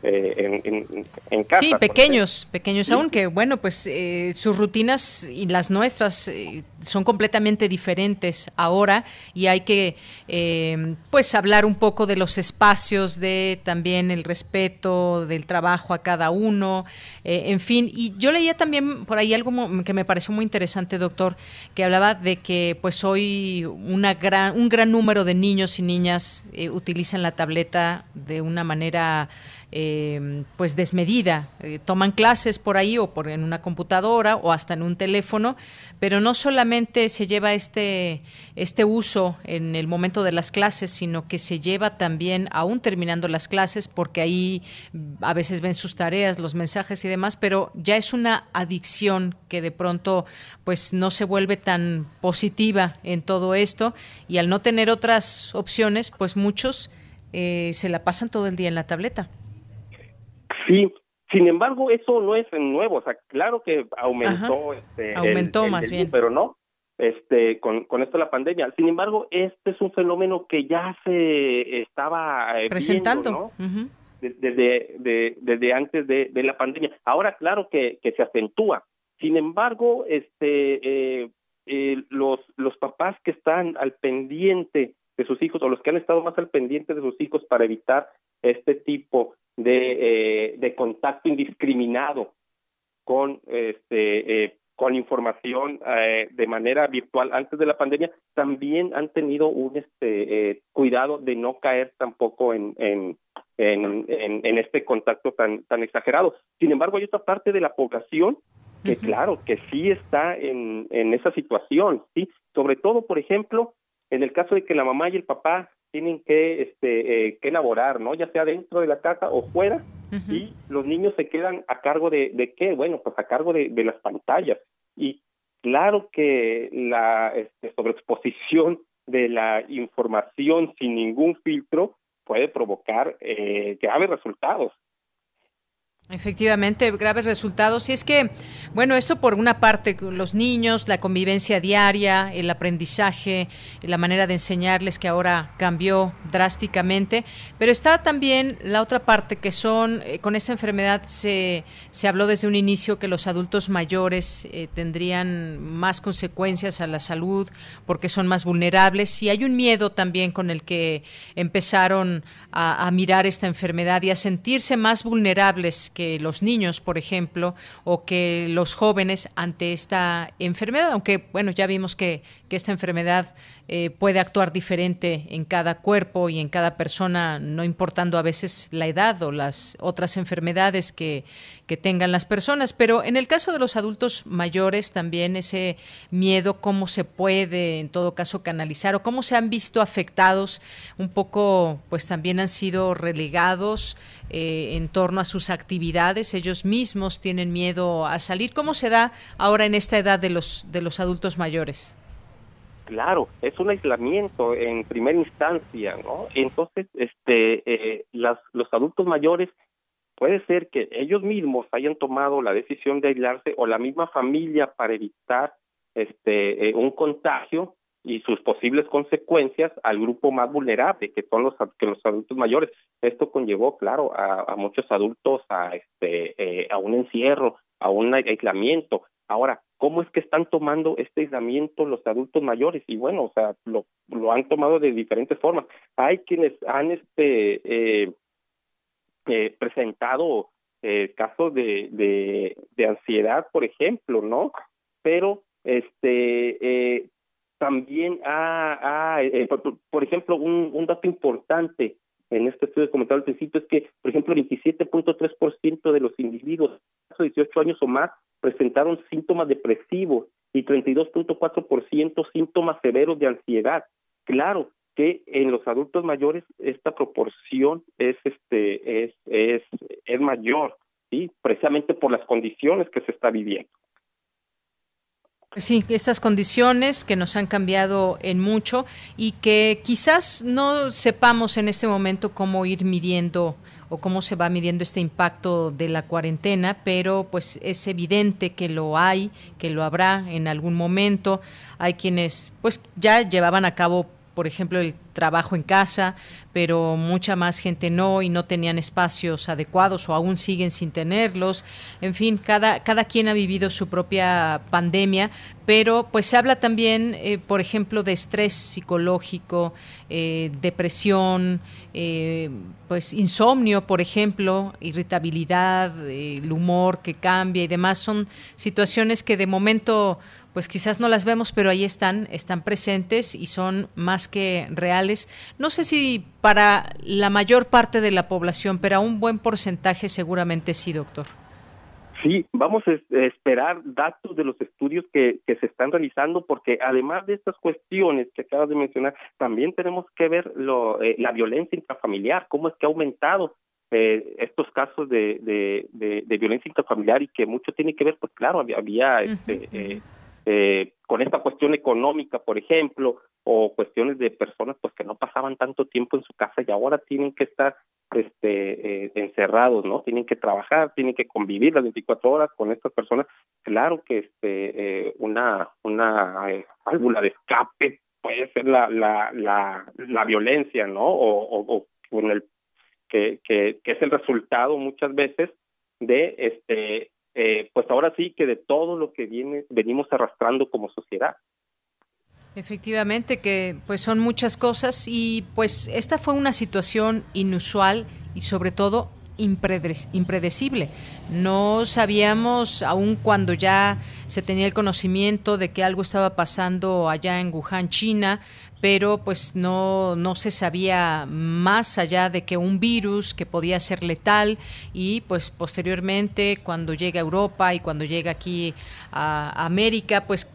eh, en, en, casa. Sí, pequeños, pequeños aún, que bueno, pues eh, sus rutinas y las nuestras eh, son completamente diferentes ahora y hay que pues hablar un poco de los espacios, de también el respeto del trabajo a cada uno, en fin. Y yo leía también por ahí algo que me pareció muy interesante, doctor, que hablaba de que pues hoy una gran, un gran número de niños y niñas utilizan la tableta de una manera eh, pues desmedida. Eh, toman clases por ahí o por en una computadora o hasta en un teléfono, pero no solamente se lleva este, este uso en el momento de las clases, sino que se lleva también aún terminando las clases, porque ahí a veces ven sus tareas, los mensajes y demás, pero ya es una adicción que de pronto pues no se vuelve tan positiva en todo esto y al no tener otras opciones, pues muchos eh, se la pasan todo el día en la tableta. Sí, sin embargo, eso no es nuevo, o sea, claro que aumentó este aumentó más bien, pero no este con con esto la pandemia. Sin embargo, este es un fenómeno que ya se estaba eh, presentando, desde de, desde antes de, de, la pandemia. Ahora claro que que se acentúa. Sin embargo, este eh, eh, los los papás que están al pendiente de sus hijos o los que han estado más al pendiente de sus hijos para evitar este tipo de, eh, de contacto indiscriminado con este eh, con información eh, de manera virtual antes de la pandemia también han tenido un este eh, cuidado de no caer tampoco en, en en, en, este contacto tan, tan exagerado. Sin embargo, hay otra parte de la población que, claro, que sí está en, en esa situación, ¿sí? Sobre todo, por ejemplo, en el caso de que la mamá y el papá tienen que este eh, que elaborar, ¿no? Ya sea dentro de la casa o fuera, y los niños se quedan a cargo de, de qué? Bueno, pues a cargo de, de las pantallas. Y claro que la este, sobreexposición de la información sin ningún filtro puede provocar eh, graves resultados. Efectivamente, graves resultados. Y es que, bueno, esto por una parte, los niños, la convivencia diaria, el aprendizaje, la manera de enseñarles que ahora cambió drásticamente, pero está también la otra parte que son, eh, con esta enfermedad se, se habló desde un inicio que los adultos mayores eh, tendrían más consecuencias a la salud porque son más vulnerables y hay un miedo también con el que empezaron a, a mirar esta enfermedad y a sentirse más vulnerables que los niños, por ejemplo, o que los jóvenes ante esta enfermedad, aunque bueno, ya vimos que, que esta enfermedad eh, puede actuar diferente en cada cuerpo y en cada persona, no importando a veces la edad o las otras enfermedades que, que tengan las personas. Pero en el caso de los adultos mayores, también ese miedo, cómo se puede en todo caso canalizar o cómo se han visto afectados, un poco, pues también han sido relegados eh, en torno a sus actividades. Ellos mismos tienen miedo a salir. ¿Cómo se da ahora en esta edad de los, de los adultos mayores? Claro, es un aislamiento en primera instancia, ¿no? Entonces, este, eh, las, los adultos mayores puede ser que ellos mismos hayan tomado la decisión de aislarse o la misma familia para evitar este eh, un contagio y sus posibles consecuencias al grupo más vulnerable que son los que los adultos mayores. Esto conllevó claro a, muchos adultos a este eh, a un encierro a un aislamiento. Ahora cómo es que están tomando este aislamiento los adultos mayores y bueno o sea lo lo han tomado de diferentes formas. Hay quienes han este eh, eh, presentado eh, casos de, de de ansiedad por ejemplo no pero este eh, también ha, eh, por, ejemplo un, un dato importante en este estudio comentado al principio es que, por ejemplo, el 27.3% de los individuos de 18 años o más presentaron síntomas depresivos y 32.4% síntomas severos de ansiedad. Claro que en los adultos mayores esta proporción es este es es es mayor, sí, precisamente por las condiciones que se está viviendo. Sí, estas condiciones que nos han cambiado en mucho y que quizás no sepamos en este momento cómo ir midiendo o cómo se va midiendo este impacto de la cuarentena, pero pues es evidente que lo hay, que lo habrá en algún momento. Hay quienes pues ya llevaban a cabo por ejemplo, el trabajo en casa, pero mucha más gente no y no tenían espacios adecuados o aún siguen sin tenerlos. En fin, cada, cada quien ha vivido su propia pandemia, pero pues se habla también, eh, por ejemplo, de estrés psicológico, eh, depresión, eh, pues insomnio, por ejemplo, irritabilidad, el humor que cambia y demás. Son situaciones que de momento pues quizás no las vemos, pero ahí están, están presentes y son más que reales. No sé si para la mayor parte de la población, pero a un buen porcentaje seguramente sí, doctor. Sí, vamos a esperar datos de los estudios que, que se están realizando, porque además de estas cuestiones que acabas de mencionar, también tenemos que ver lo, eh, la violencia intrafamiliar, cómo es que ha aumentado eh, estos casos de, de, de, violencia intrafamiliar y que mucho tiene que ver, pues claro, había, había este, eh, eh, con esta cuestión económica, por ejemplo, o cuestiones de personas pues que no pasaban tanto tiempo en su casa y ahora tienen que estar este eh, encerrados, ¿no? Tienen que trabajar, tienen que convivir las 24 horas con estas personas. Claro que este eh, una una eh, válvula de escape puede ser la la la, la violencia, ¿no? O, o, o con el que, que que es el resultado muchas veces de este eh, pues ahora sí que de todo lo que viene venimos arrastrando como sociedad. Efectivamente, que pues son muchas cosas y pues esta fue una situación inusual y sobre todo impredecible. No sabíamos, aun cuando ya se tenía el conocimiento de que algo estaba pasando allá en Wuhan, China, pero pues no, no se sabía más allá de que un virus que podía ser letal y pues posteriormente cuando llega a Europa y cuando llega aquí a América, pues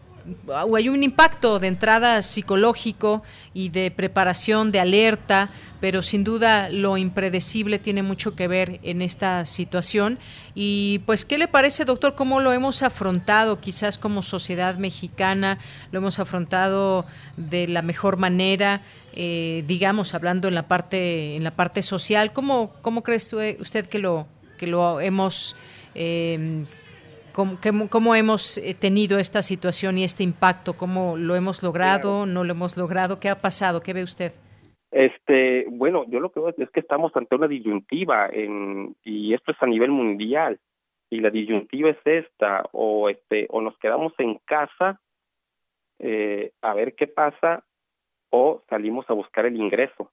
hay un impacto de entrada psicológico y de preparación, de alerta, pero sin duda lo impredecible tiene mucho que ver en esta situación. Y pues, ¿qué le parece, doctor? ¿Cómo lo hemos afrontado quizás como sociedad mexicana? ¿Lo hemos afrontado de la mejor manera? Eh, digamos, hablando en la parte, en la parte social, ¿cómo, cómo cree usted que lo, que lo hemos eh, ¿Cómo, hemos eh, tenido esta situación y este impacto? ¿Cómo lo hemos logrado? ¿No lo hemos logrado? ¿Qué ha pasado? ¿Qué ve usted? Este, bueno, yo lo que veo es que estamos ante una disyuntiva en, y esto es a nivel mundial y la disyuntiva es esta o este o nos quedamos en casa eh, a ver qué pasa o salimos a buscar el ingreso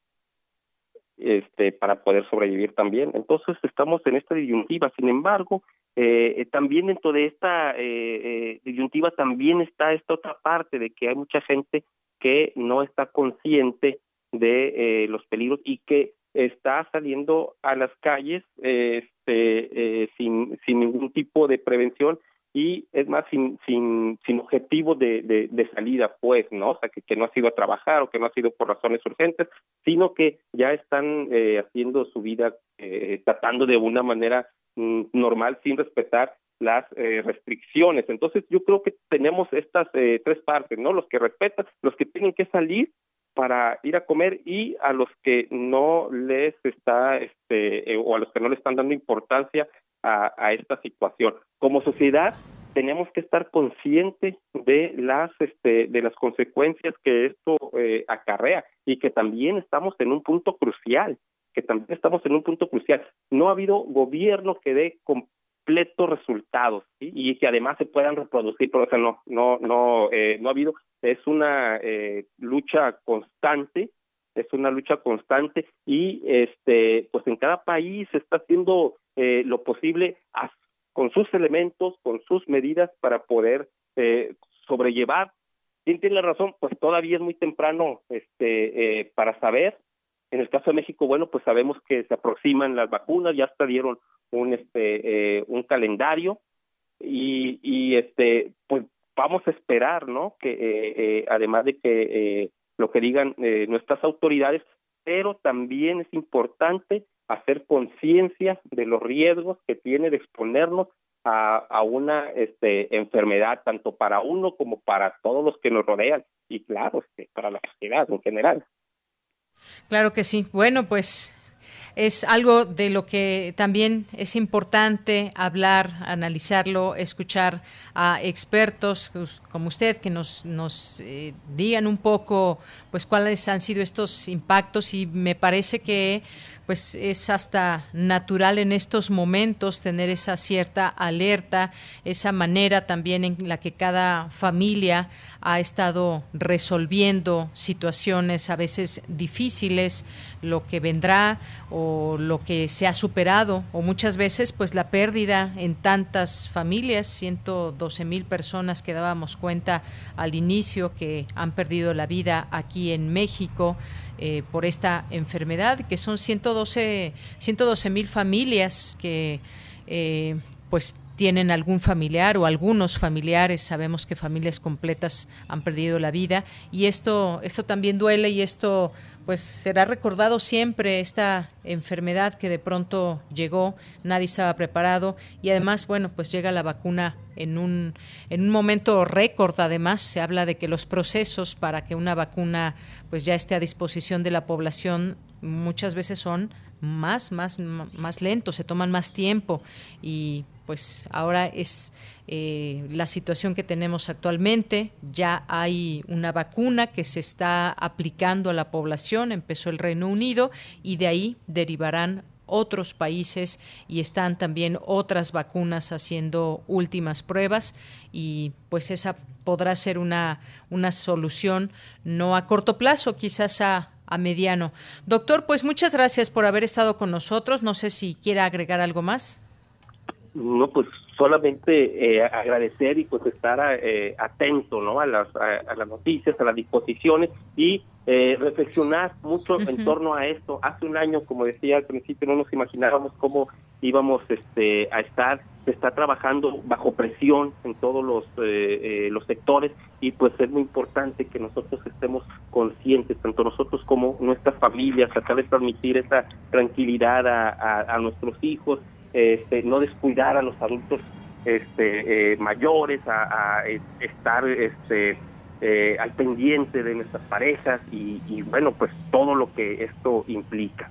este para poder sobrevivir también. Entonces estamos en esta disyuntiva. Sin embargo eh, también dentro de esta eh, eh, disyuntiva también está esta otra parte de que hay mucha gente que no está consciente de eh, los peligros y que está saliendo a las calles este, eh, sin, sin ningún tipo de prevención y es más sin sin sin objetivo de, de, de, salida pues no o sea que, que no ha sido a trabajar o que no ha sido por razones urgentes sino que ya están eh, haciendo su vida eh, tratando de una manera Mm, normal sin respetar las eh, restricciones. Entonces yo creo que tenemos estas eh, tres partes, ¿no? Los que respetan, los que tienen que salir para ir a comer y a los que no les está, este, eh, o a los que no le están dando importancia a, esta situación. Como sociedad tenemos que estar conscientes de las, este, de las consecuencias que esto acarrea y que también estamos en un punto crucial que también estamos en un punto crucial. No ha habido gobierno que dé completos resultados y que además se puedan reproducir, pero o no, no, no, eh, no ha habido. Es una eh, lucha constante, es una lucha constante y este, pues en cada país se está haciendo eh, lo posible con sus elementos, con sus medidas para poder eh, sobrellevar. ¿Quién tiene la razón? Pues todavía es muy temprano este, eh, para saber en el caso de México, bueno, pues sabemos que se aproximan las vacunas, ya hasta dieron un este eh, un calendario y, y este pues vamos a esperar, ¿no? Que eh, eh, además de que lo que digan nuestras autoridades, pero también es importante hacer conciencia de los riesgos que tiene de exponernos a, a una este, enfermedad, tanto para uno como para todos los que nos rodean y claro, este, para la sociedad en general. Claro que sí. Bueno, pues es algo de lo que también es importante hablar, analizarlo, escuchar a expertos pues, como usted que nos, nos eh, digan un poco pues cuáles han sido estos impactos y me parece que pues es hasta natural en estos momentos tener esa cierta alerta, esa manera también en la que cada familia ha estado resolviendo situaciones a veces difíciles, lo que vendrá o lo que se ha superado o muchas veces pues la pérdida en tantas familias, 112 mil personas que dábamos cuenta al inicio que han perdido la vida aquí en México eh, por esta enfermedad, que son 112 mil familias que eh, pues tienen algún familiar o algunos familiares, sabemos que familias completas han perdido la vida y esto esto también duele y esto pues será recordado siempre esta enfermedad que de pronto llegó, nadie estaba preparado y además, bueno, pues llega la vacuna en un, en un momento récord. Además, se habla de que los procesos para que una vacuna pues ya esté a disposición de la población muchas veces son más, más, más lentos, se toman más tiempo. Y pues ahora es eh, la situación que tenemos actualmente. Ya hay una vacuna que se está aplicando a la población, empezó el Reino Unido y de ahí derivarán otros países y están también otras vacunas haciendo últimas pruebas. Y pues esa podrá ser una, una solución no a corto plazo, quizás a a mediano. Doctor, pues muchas gracias por haber estado con nosotros. No sé si quiera agregar algo más. No, pues solamente eh, agradecer y pues estar eh, atento ¿no? a, las, a, las noticias, a las disposiciones y eh, reflexionar mucho en torno a esto. Hace un año, como decía al principio, no nos imaginábamos cómo íbamos este, a estar. Se está trabajando bajo presión en todos los, los sectores y pues es muy importante que nosotros estemos conscientes, tanto nosotros como nuestras familias, tratar de transmitir esa tranquilidad a, a nuestros hijos este, no descuidar a los adultos este, eh, mayores, a, estar este, eh, al pendiente de nuestras parejas y, y, bueno, pues todo lo que esto implica.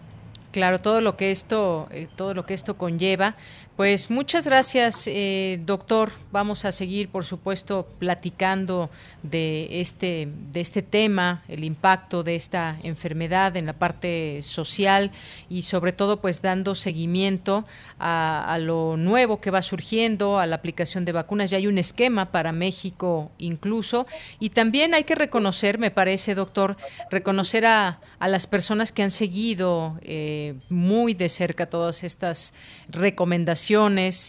Claro, todo lo que esto, eh, todo lo que esto conlleva. Pues muchas gracias, eh, doctor. Vamos a seguir, por supuesto, platicando de este, de este tema, el impacto de esta enfermedad en la parte social y sobre todo, pues dando seguimiento a, lo nuevo que va surgiendo, a la aplicación de vacunas. Ya hay un esquema para México incluso. Y también hay que reconocer, me parece, doctor, reconocer a, a las personas que han seguido eh, muy de cerca todas estas recomendaciones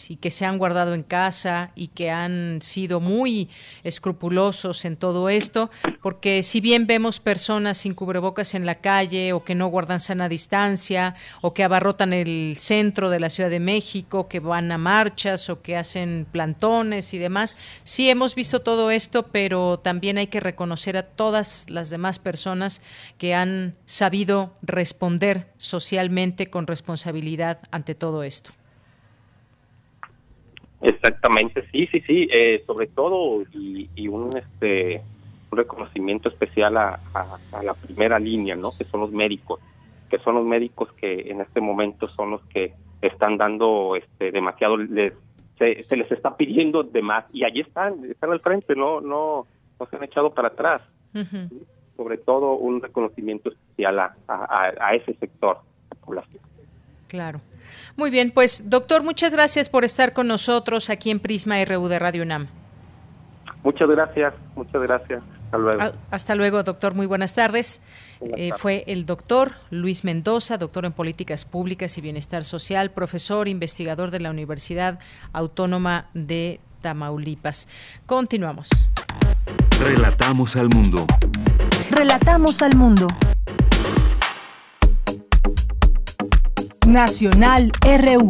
y que se han guardado en casa y que han sido muy escrupulosos en todo esto, porque si bien vemos personas sin cubrebocas en la calle o que no guardan sana distancia o que abarrotan el centro de la Ciudad de México, que van a marchas o que hacen plantones y demás, sí hemos visto todo esto, pero también hay que reconocer a todas las demás personas que han sabido responder socialmente con responsabilidad ante todo esto. Exactamente, sí, sí, sí, eh, sobre todo y, un este un reconocimiento especial a, la primera línea, ¿no? Que son los médicos, que son los médicos que en este momento son los que están dando este demasiado les, se, les está pidiendo de más y allí están, están al frente, no no no se han echado para atrás. Sobre todo un reconocimiento especial a, a ese sector de la población. Claro. Muy bien, pues doctor, muchas gracias por estar con nosotros aquí en Prisma RU de Radio UNAM. Muchas gracias, muchas gracias. Hasta luego. Hasta luego, doctor. Muy buenas tardes. Eh, fue el doctor Luis Mendoza, doctor en Políticas Públicas y Bienestar Social, profesor investigador de la Universidad Autónoma de Tamaulipas. Continuamos. Relatamos al mundo. Relatamos al mundo. Nacional RU.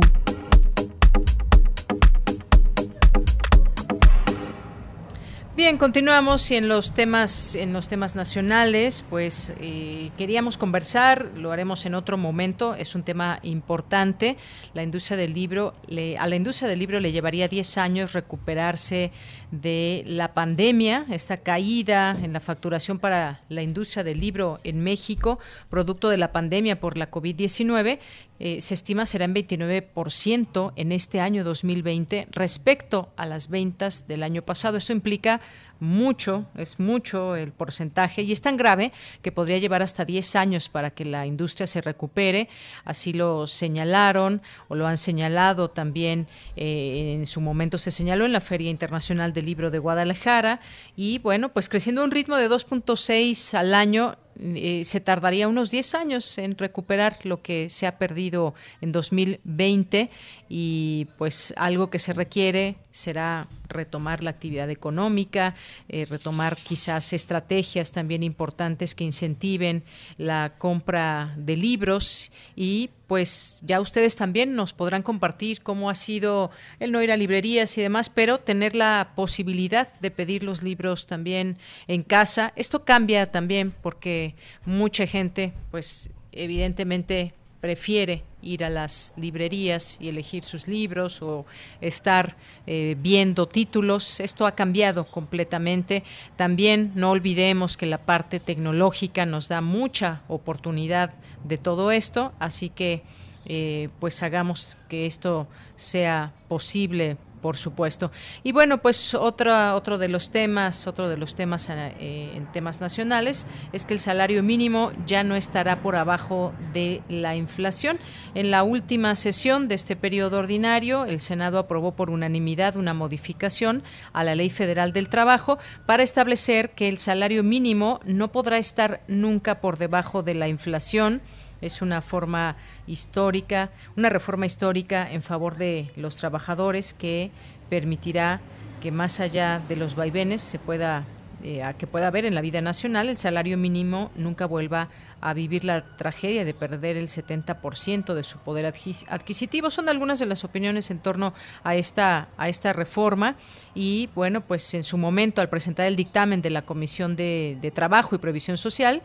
Bien, continuamos y en los temas en los temas nacionales, pues eh, queríamos conversar, lo haremos en otro momento. Es un tema importante. La industria del libro, a la industria del libro le llevaría 10 años recuperarse de la pandemia, esta caída en la facturación para la industria del libro en México, producto de la pandemia por la COVID-19, eh, se estima será en 29% en este año 2020 respecto a las ventas del año pasado. Esto implica mucho, es mucho el porcentaje y es tan grave que podría llevar hasta 10 años para que la industria se recupere. Así lo señalaron o lo han señalado también, eh, en su momento se señaló en la Feria Internacional del Libro de Guadalajara y bueno, pues creciendo a un ritmo de 2.6 al año eh, se tardaría unos 10 años en recuperar lo que se ha perdido en 2020 y pues algo que se requiere será retomar la actividad económica, eh, retomar quizás estrategias también importantes que incentiven la compra de libros y pues ya ustedes también nos podrán compartir cómo ha sido el no ir a librerías y demás, pero tener la posibilidad de pedir los libros también en casa. Esto cambia también porque mucha gente pues evidentemente prefiere ir a las librerías y elegir sus libros o estar eh, viendo títulos. Esto ha cambiado completamente. También no olvidemos que la parte tecnológica nos da mucha oportunidad de todo esto, así que eh, pues hagamos que esto sea posible por supuesto. Y bueno, pues otro, otro de los temas, otro de los temas eh, en temas nacionales es que el salario mínimo ya no estará por abajo de la inflación. En la última sesión de este periodo ordinario, el Senado aprobó por unanimidad una modificación a la Ley Federal del Trabajo para establecer que el salario mínimo no podrá estar nunca por debajo de la inflación es una forma histórica, una reforma histórica en favor de los trabajadores que permitirá que más allá de los vaivenes se pueda eh, que pueda haber en la vida nacional, el salario mínimo nunca vuelva a vivir la tragedia de perder el 70% de su poder adquisitivo. Son algunas de las opiniones en torno a esta, a esta reforma y bueno, pues en su momento al presentar el dictamen de la Comisión de, de Trabajo y Previsión Social,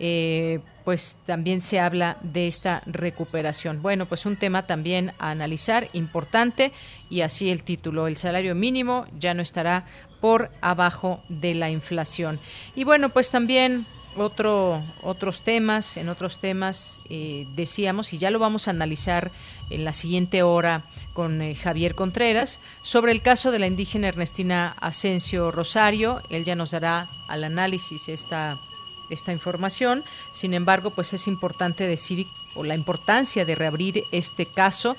eh, pues también se habla de esta recuperación. Bueno, pues un tema también a analizar, importante, y así el título, el salario mínimo ya no estará por abajo de la inflación. Y bueno, pues también otro, otros temas, en otros temas eh, decíamos, y ya lo vamos a analizar en la siguiente hora con eh, Javier Contreras, sobre el caso de la indígena Ernestina Asensio Rosario. Él ya nos dará al análisis esta esta información. Sin embargo, pues es importante decir o la importancia de reabrir este caso.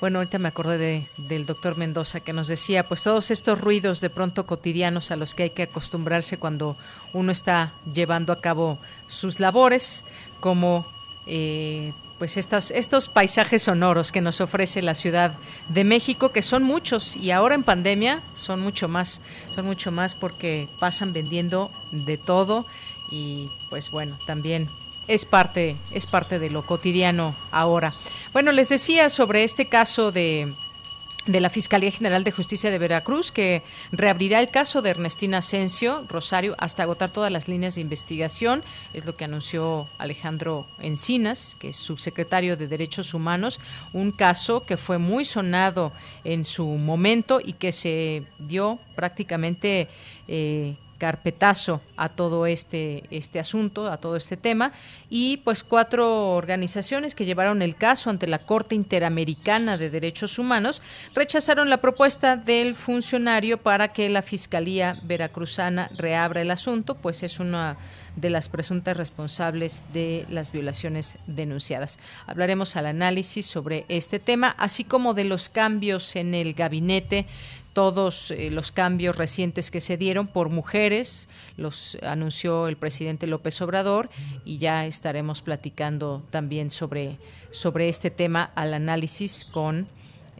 Bueno, ahorita me acordé de, del doctor Mendoza que nos decía, pues todos estos ruidos de pronto cotidianos a los que hay que acostumbrarse cuando uno está llevando a cabo sus labores, como eh, pues estas, estos paisajes sonoros que nos ofrece la Ciudad de México, que son muchos y ahora en pandemia son mucho más, son mucho más porque pasan vendiendo de todo y pues bueno, también es parte, es parte de lo cotidiano ahora. Bueno, les decía sobre este caso de de la Fiscalía General de Justicia de Veracruz, que reabrirá el caso de Ernestina Asensio Rosario hasta agotar todas las líneas de investigación. Es lo que anunció Alejandro Encinas, que es subsecretario de Derechos Humanos, un caso que fue muy sonado en su momento y que se dio prácticamente eh, carpetazo a todo este, este asunto, a todo este tema, y pues cuatro organizaciones que llevaron el caso ante la Corte Interamericana de Derechos Humanos rechazaron la propuesta del funcionario para que la Fiscalía Veracruzana reabra el asunto, pues es una de las presuntas responsables de las violaciones denunciadas. Hablaremos al análisis sobre este tema, así como de los cambios en el gabinete todos eh, los cambios recientes que se dieron por mujeres, los anunció el presidente López Obrador y ya estaremos platicando también sobre, sobre este tema al análisis con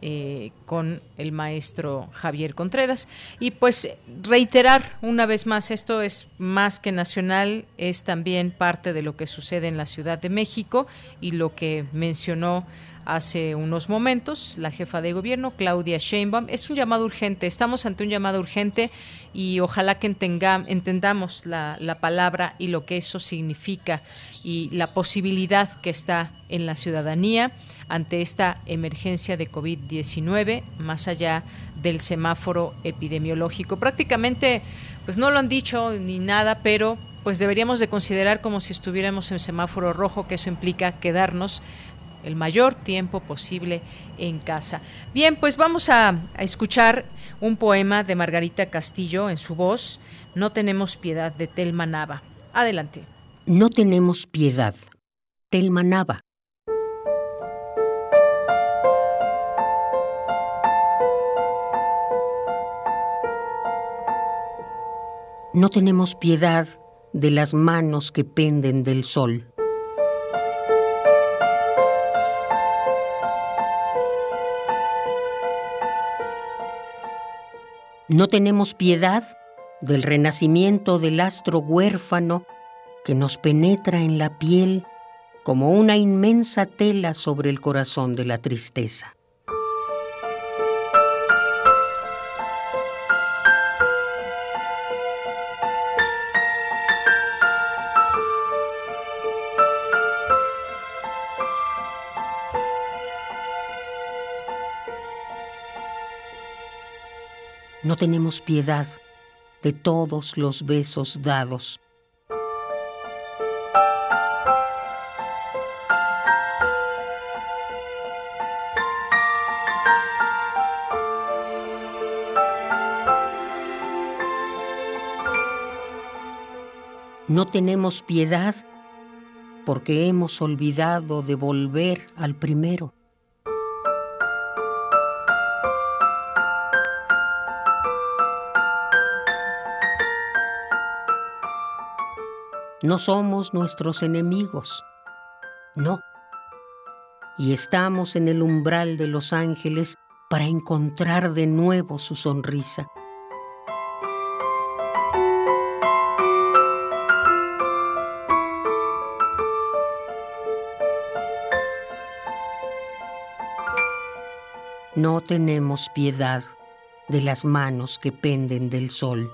eh, con el maestro Javier Contreras. Y pues reiterar una vez más, esto es más que nacional, es también parte de lo que sucede en la Ciudad de México y lo que mencionó hace unos momentos la jefa de gobierno, Claudia Sheinbaum. Es un llamado urgente, estamos ante un llamado urgente y ojalá que entendamos la, la palabra y lo que eso significa y la posibilidad que está en la ciudadanía ante esta emergencia de COVID-19, más allá del semáforo epidemiológico. Prácticamente, pues no lo han dicho ni nada, pero pues deberíamos de considerar como si estuviéramos en semáforo rojo, que eso implica quedarnos el mayor tiempo posible en casa. Bien, pues vamos a, escuchar un poema de Margarita Castillo en su voz, No tenemos piedad de Telma Nava. Adelante. No tenemos piedad. Telma Nava. No tenemos piedad de las manos que penden del sol No tenemos piedad del renacimiento del astro huérfano que nos penetra en la piel como una inmensa tela sobre el corazón de la tristeza. no tenemos piedad de todos los besos dados. No tenemos piedad porque hemos olvidado de volver al primero. No somos nuestros enemigos, no. Y estamos en el umbral de los ángeles para encontrar de nuevo su sonrisa. No tenemos piedad de las manos que penden del sol.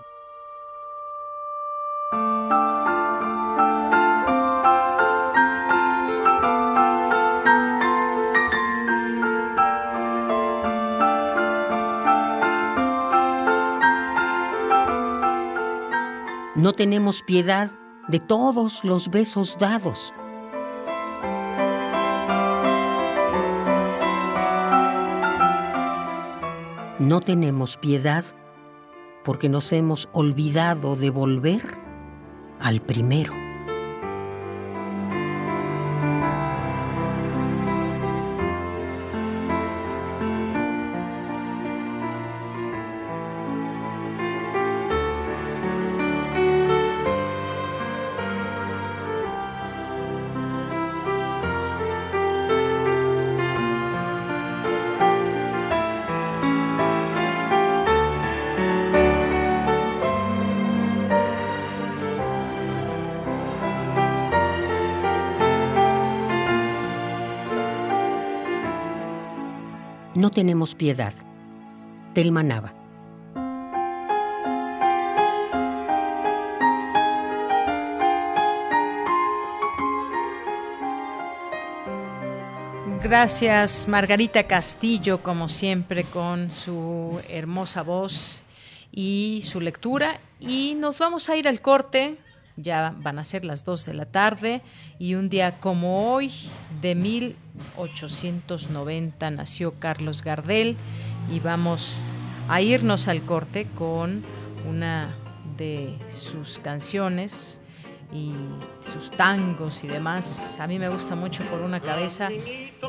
No tenemos piedad de todos los besos dados. No tenemos piedad porque nos hemos olvidado de volver al primero. No tenemos piedad. Telma Nava. Gracias Margarita Castillo, como siempre, con su hermosa voz y su lectura. Y nos vamos a ir al corte ya van a ser las 2 de la tarde y un día como hoy de 1890 nació Carlos Gardel y vamos a irnos al corte con una de sus canciones y sus tangos y demás. A mí me gusta mucho por una cabeza.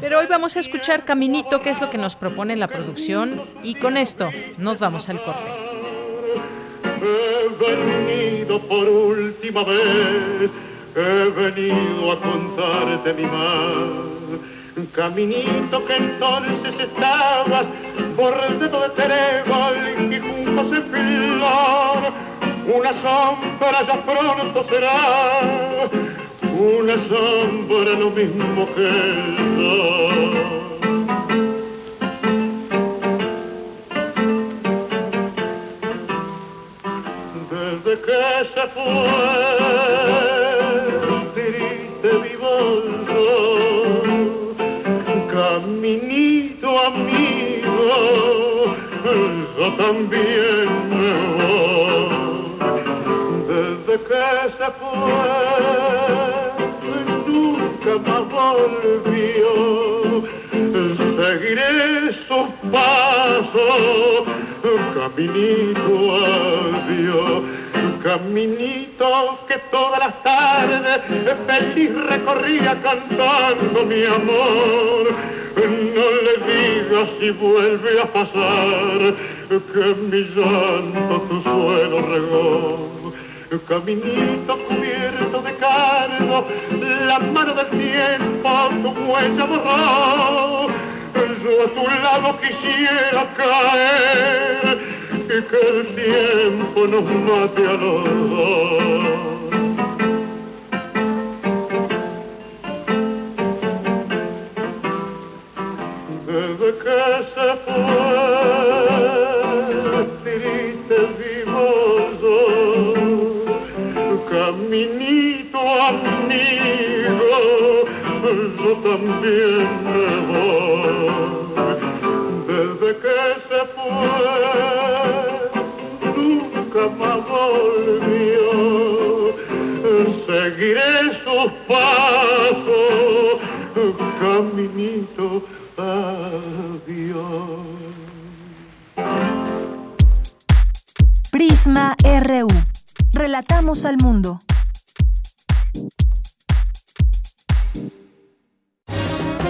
Pero hoy vamos a escuchar Caminito, que es lo que nos propone la producción. Y con esto nos vamos al corte he venido por última vez, he venido a contarte mi mal. Caminito que entonces estabas bordado de trébol y juntos en flor, una sombra ya pronto será, una sombra lo mismo que el sol. que se fue yo también me voy. Desde que se fue, nunca más volvió, seguiré su paso, caminito adiós caminito que todas las tardes feliz recorría cantando mi amor. No le digas si vuelve a pasar que mi llanto tu suelo regó. Caminito cubierto de cargo, la mano del tiempo tu huella borró. Yo a tu lado quisiera caer y que el tiempo nos mate a los dos. Seguiré sus pasos, caminito. Prisma RU. Relatamos al mundo.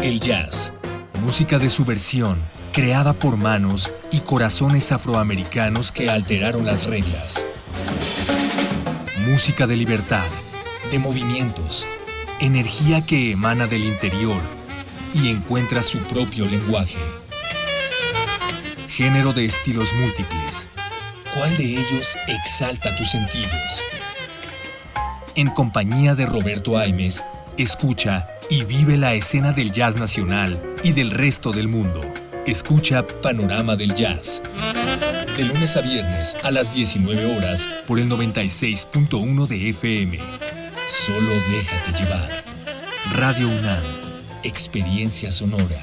El jazz, música de subversión, creada por manos y corazones afroamericanos que alteraron las reglas. Música de libertad, de movimientos, energía que emana del interior y encuentra su propio lenguaje. Género de estilos múltiples. ¿Cuál de ellos exalta tus sentidos? En compañía de Roberto Aimes, escucha y vive la escena del jazz nacional y del resto del mundo. Escucha Panorama del Jazz. De lunes a viernes a las 19 horas por el 96.1 de FM. Solo déjate llevar. Radio UNAM. Experiencia sonora.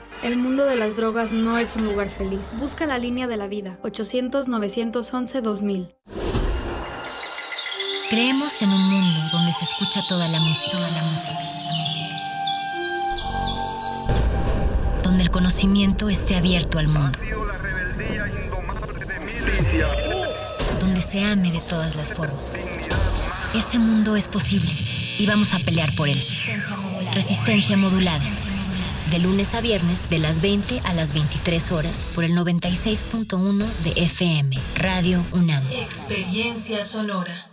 El mundo de las drogas no es un lugar feliz. Busca la línea de la vida. 800-911-2000. Creemos en un mundo donde se escucha toda la música. Toda la música. Donde el conocimiento esté abierto al mundo. Donde se ame de todas las formas. Ese mundo es posible y vamos a pelear por él. Resistencia modulada. De lunes a viernes de las 20 a las 23 horas por el 96.1 de FM. Radio UNAM. Experiencia sonora.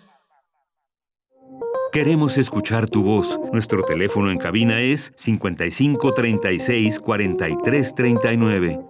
Queremos escuchar tu voz. Nuestro teléfono en cabina es 55 36 43 39.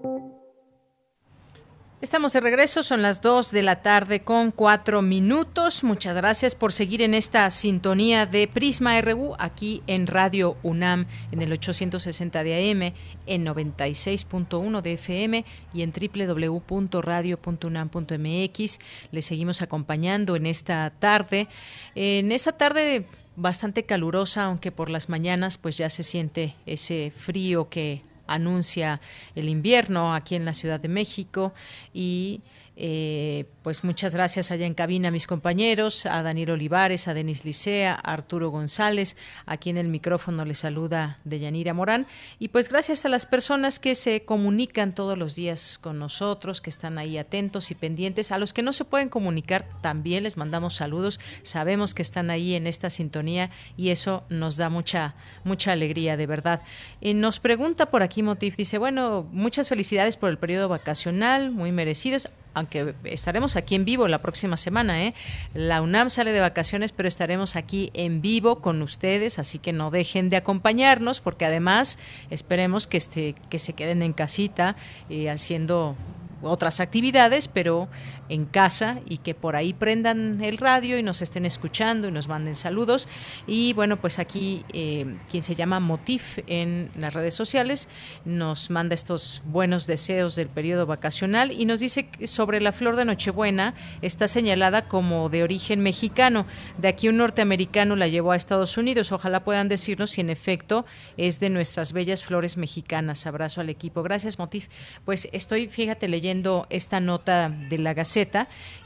Estamos de regreso, son las 2 de la tarde con 4 minutos. Muchas gracias por seguir en esta sintonía de Prisma RU aquí en Radio UNAM en el 860 de AM, en 96.1 de FM y en www.radio.unam.mx. Les seguimos acompañando en esta tarde. En esta tarde bastante calurosa, aunque por las mañanas pues ya se siente ese frío que anuncia el invierno aquí en la Ciudad de México y eh, pues muchas gracias allá en cabina a mis compañeros, a Daniel Olivares, a Denis Licea, a Arturo González, aquí en el micrófono les saluda Deyanira Morán. Y pues gracias a las personas que se comunican todos los días con nosotros, que están ahí atentos y pendientes, a los que no se pueden comunicar también les mandamos saludos, sabemos que están ahí en esta sintonía y eso nos da mucha mucha alegría de verdad. Y nos pregunta por aquí Motif, dice, bueno, muchas felicidades por el periodo vacacional, muy merecidos aunque estaremos aquí en vivo la próxima semana. ¿eh? La UNAM sale de vacaciones, pero estaremos aquí en vivo con ustedes, así que no dejen de acompañarnos, porque además esperemos que, este, que se queden en casita eh, haciendo otras actividades, pero en casa y que por ahí prendan el radio y nos estén escuchando y nos manden saludos. Y bueno, pues aquí eh, quien se llama Motif en las redes sociales nos manda estos buenos deseos del periodo vacacional y nos dice que sobre la flor de Nochebuena está señalada como de origen mexicano. De aquí un norteamericano la llevó a Estados Unidos. Ojalá puedan decirnos si en efecto es de nuestras bellas flores mexicanas. Abrazo al equipo. Gracias, Motif. Pues estoy, fíjate, leyendo esta nota de la Gaceta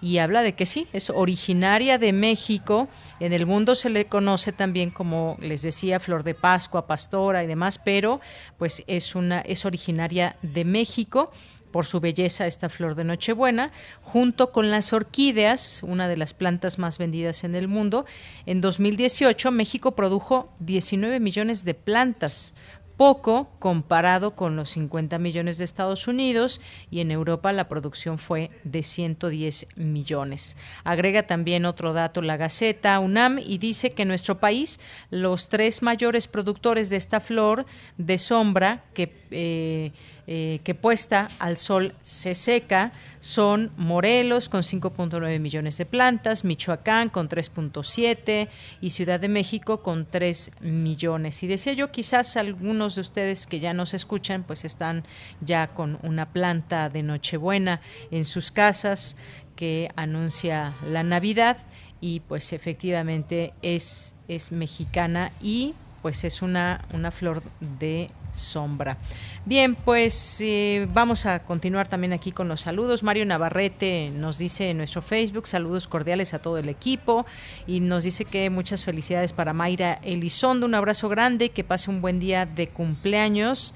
y habla de que sí, es originaria de México. En el mundo se le conoce también como les decía flor de Pascua, pastora y demás, pero pues es una es originaria de México por su belleza esta flor de Nochebuena, junto con las orquídeas, una de las plantas más vendidas en el mundo. En 2018 México produjo 19 millones de plantas poco comparado con los 50 millones de Estados Unidos y en Europa la producción fue de 110 millones. Agrega también otro dato la Gaceta UNAM y dice que en nuestro país los tres mayores productores de esta flor de sombra que eh, eh, que puesta al sol se seca son Morelos con 5.9 millones de plantas, Michoacán con 3.7 y Ciudad de México con 3 millones. Y decía yo, quizás algunos de ustedes que ya nos escuchan pues están ya con una planta de Nochebuena en sus casas que anuncia la Navidad y pues efectivamente es, es mexicana y pues es una, una flor de sombra. Bien, pues eh, vamos a continuar también aquí con los saludos. Mario Navarrete nos dice en nuestro Facebook saludos cordiales a todo el equipo y nos dice que muchas felicidades para Mayra Elizondo. Un abrazo grande, que pase un buen día de cumpleaños.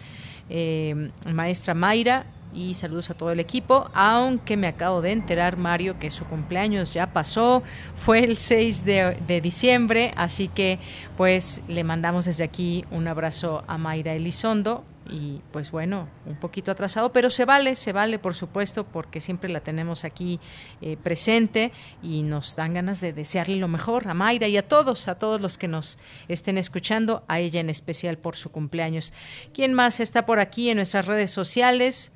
Eh, maestra Mayra, y saludos a todo el equipo, aunque me acabo de enterar, Mario, que su cumpleaños ya pasó, fue el 6 de, de, diciembre, así que pues le mandamos desde aquí un abrazo a Mayra Elizondo y pues bueno, un poquito atrasado, pero se vale, se vale por supuesto, porque siempre la tenemos aquí eh, presente y nos dan ganas de desearle lo mejor a Mayra y a todos, a todos los que nos estén escuchando, a ella en especial por su cumpleaños. ¿Quién más está por aquí en nuestras redes sociales?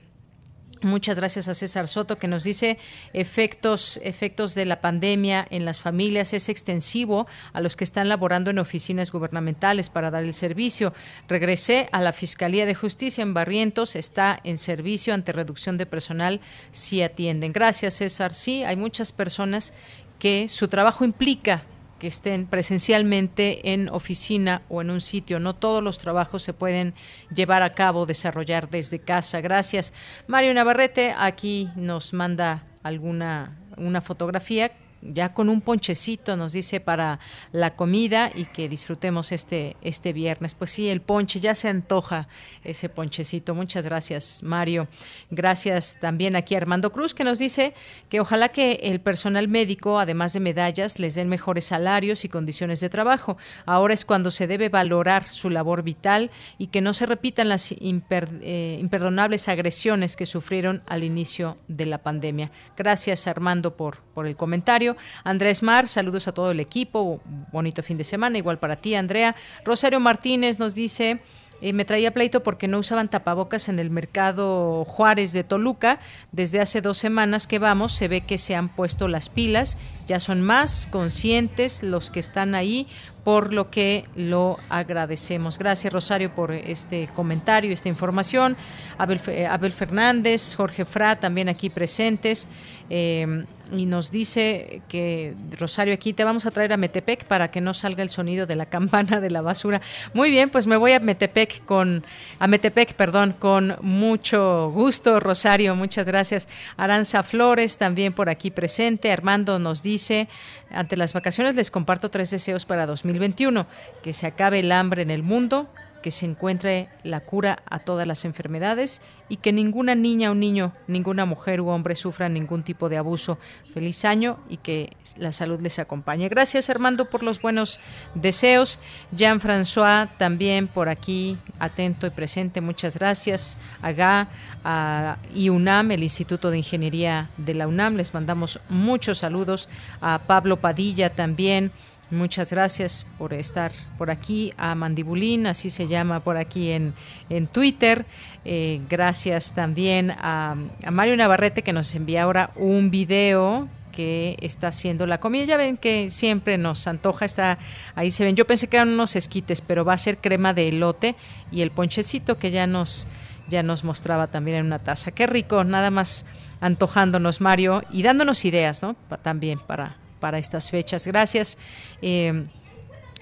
Muchas gracias a César Soto que nos dice efectos, efectos de la pandemia en las familias es extensivo a los que están laborando en oficinas gubernamentales para dar el servicio. Regresé a la Fiscalía de Justicia en Barrientos, está en servicio ante reducción de personal si atienden. Gracias César. Sí, hay muchas personas que su trabajo implica que estén presencialmente en oficina o en un sitio. No todos los trabajos se pueden llevar a cabo, desarrollar desde casa. Gracias. Mario Navarrete aquí nos manda alguna una fotografía ya con un ponchecito, nos dice, para la comida y que disfrutemos este, este viernes. Pues sí, el ponche, ya se antoja ese ponchecito. Muchas gracias, Mario. Gracias también aquí a Armando Cruz, que nos dice que ojalá que el personal médico, además de medallas, les den mejores salarios y condiciones de trabajo. Ahora es cuando se debe valorar su labor vital y que no se repitan las eh, imperdonables agresiones que sufrieron al inicio de la pandemia. Gracias, Armando, por, por el comentario. Andrés Mar, saludos a todo el equipo, bonito fin de semana, igual para ti, Andrea. Rosario Martínez nos dice... Eh, me traía pleito porque no usaban tapabocas en el mercado Juárez de Toluca. Desde hace dos semanas que vamos, se ve que se han puesto las pilas, ya son más conscientes los que están ahí, por lo que lo agradecemos. Gracias, Rosario, por este comentario, esta información. Abel, Abel Fernández, Jorge Fra, también aquí presentes. Eh, y nos dice que Rosario aquí te vamos a traer a Metepec para que no salga el sonido de la campana de la basura. Muy bien, pues me voy a Metepec con a Metepec, perdón, con mucho gusto, Rosario, muchas gracias. Aranza Flores también por aquí presente. Armando nos dice, ante las vacaciones les comparto tres deseos para 2021, que se acabe el hambre en el mundo, que se encuentre la cura a todas las enfermedades y que ninguna niña o niño, ninguna mujer u hombre sufra ningún tipo de abuso. Feliz año y que la salud les acompañe. Gracias Armando por los buenos deseos. Jean-François también por aquí, atento y presente. Muchas gracias. Aga, a IUNAM, el Instituto de Ingeniería de la UNAM. Les mandamos muchos saludos. A Pablo Padilla también Muchas gracias por estar por aquí, a Mandibulín, así se llama por aquí en, en Twitter. Eh, gracias también a, Mario Navarrete que nos envía ahora un video que está haciendo la comida. Ya ven que siempre nos antoja, está ahí se ven. Yo pensé que eran unos esquites, pero va a ser crema de elote y el ponchecito que ya nos ya nos mostraba también en una taza. Qué rico, nada más antojándonos Mario y dándonos ideas, ¿no? también para para estas fechas. Gracias. Eh,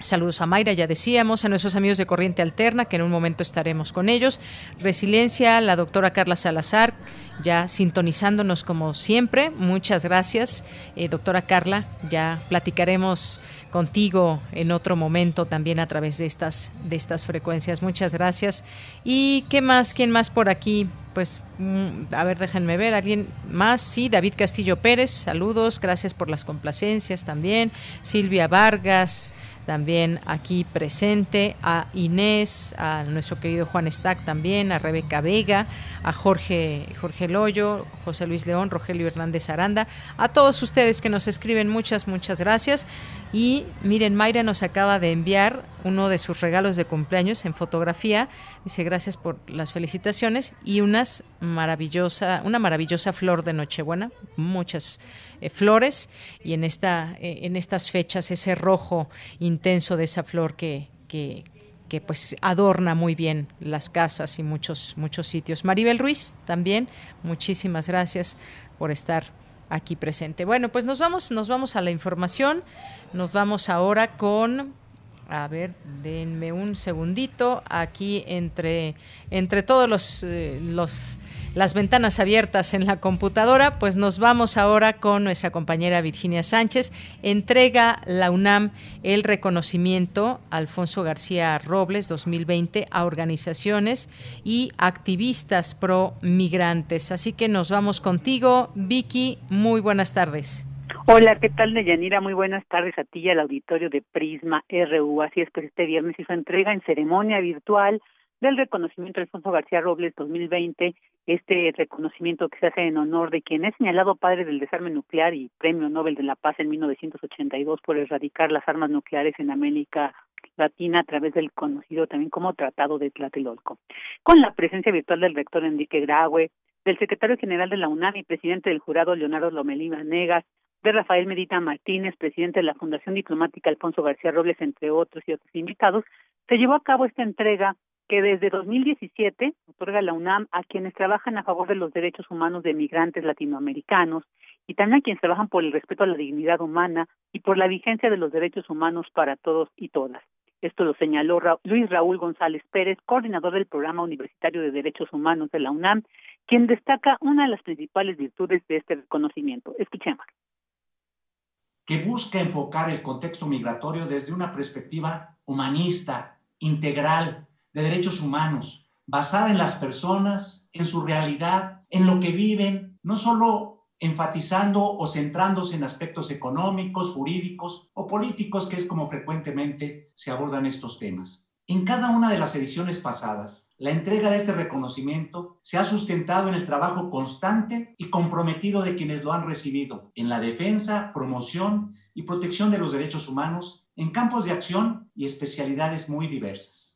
saludos a Mayra, ya decíamos, a nuestros amigos de Corriente Alterna, que en un momento estaremos con ellos. Resiliencia, la doctora Carla Salazar, ya sintonizándonos como siempre. Muchas gracias, eh, doctora Carla. Ya platicaremos contigo en otro momento también a través de estas, de estas frecuencias. Muchas gracias. ¿Y qué más? ¿Quién más por aquí? pues, mm, a ver, déjenme ver, alguien más, sí, David Castillo Pérez, saludos, gracias por las complacencias también, Silvia Vargas, también aquí presente, a Inés, a nuestro querido Juan Stack también, a Rebeca Vega, a Jorge, Jorge Loyo, José Luis León, Rogelio Hernández Aranda, a todos ustedes que nos escriben, muchas, muchas gracias. Y miren, Mayra nos acaba de enviar uno de sus regalos de cumpleaños en fotografía. Dice gracias por las felicitaciones y unas maravillosa, una maravillosa flor de Nochebuena, muchas eh, flores y en esta eh, en estas fechas ese rojo intenso de esa flor que, que, que pues adorna muy bien las casas y muchos muchos sitios. Maribel Ruiz también, muchísimas gracias por estar aquí presente. Bueno, pues nos vamos nos vamos a la información. Nos vamos ahora con a ver, denme un segundito aquí entre entre todos los eh, los las ventanas abiertas en la computadora, pues nos vamos ahora con nuestra compañera Virginia Sánchez. Entrega la UNAM el reconocimiento Alfonso García Robles 2020 a organizaciones y activistas pro migrantes. Así que nos vamos contigo, Vicky. Muy buenas tardes. Hola, ¿qué tal, Deyanira? Muy buenas tardes a ti y al auditorio de Prisma RU. Así es, pues este viernes hizo entrega en ceremonia virtual del reconocimiento de Alfonso García Robles 2020, este reconocimiento que se hace en honor de quien es señalado padre del desarme nuclear y premio Nobel de la Paz en 1982 por erradicar las armas nucleares en América Latina a través del conocido también como Tratado de Tlatelolco. Con la presencia virtual del rector Enrique Graue, del secretario general de la UNAM y presidente del jurado Leonardo Lomelí Negas, de Rafael Medita Martínez, presidente de la Fundación Diplomática Alfonso García Robles, entre otros y otros invitados, se llevó a cabo esta entrega que desde 2017 otorga la UNAM a quienes trabajan a favor de los derechos humanos de migrantes latinoamericanos y también a quienes trabajan por el respeto a la dignidad humana y por la vigencia de los derechos humanos para todos y todas. Esto lo señaló Luis Raúl González Pérez, coordinador del Programa Universitario de Derechos Humanos de la UNAM, quien destaca una de las principales virtudes de este reconocimiento. Escuchemos. Que busca enfocar el contexto migratorio desde una perspectiva humanista, integral, de derechos humanos, basada en las personas, en su realidad, en lo que viven, no solo enfatizando o centrándose en aspectos económicos, jurídicos o políticos, que es como frecuentemente se abordan estos temas. En cada una de las ediciones pasadas, la entrega de este reconocimiento se ha sustentado en el trabajo constante y comprometido de quienes lo han recibido en la defensa, promoción y protección de los derechos humanos en campos de acción y especialidades muy diversas.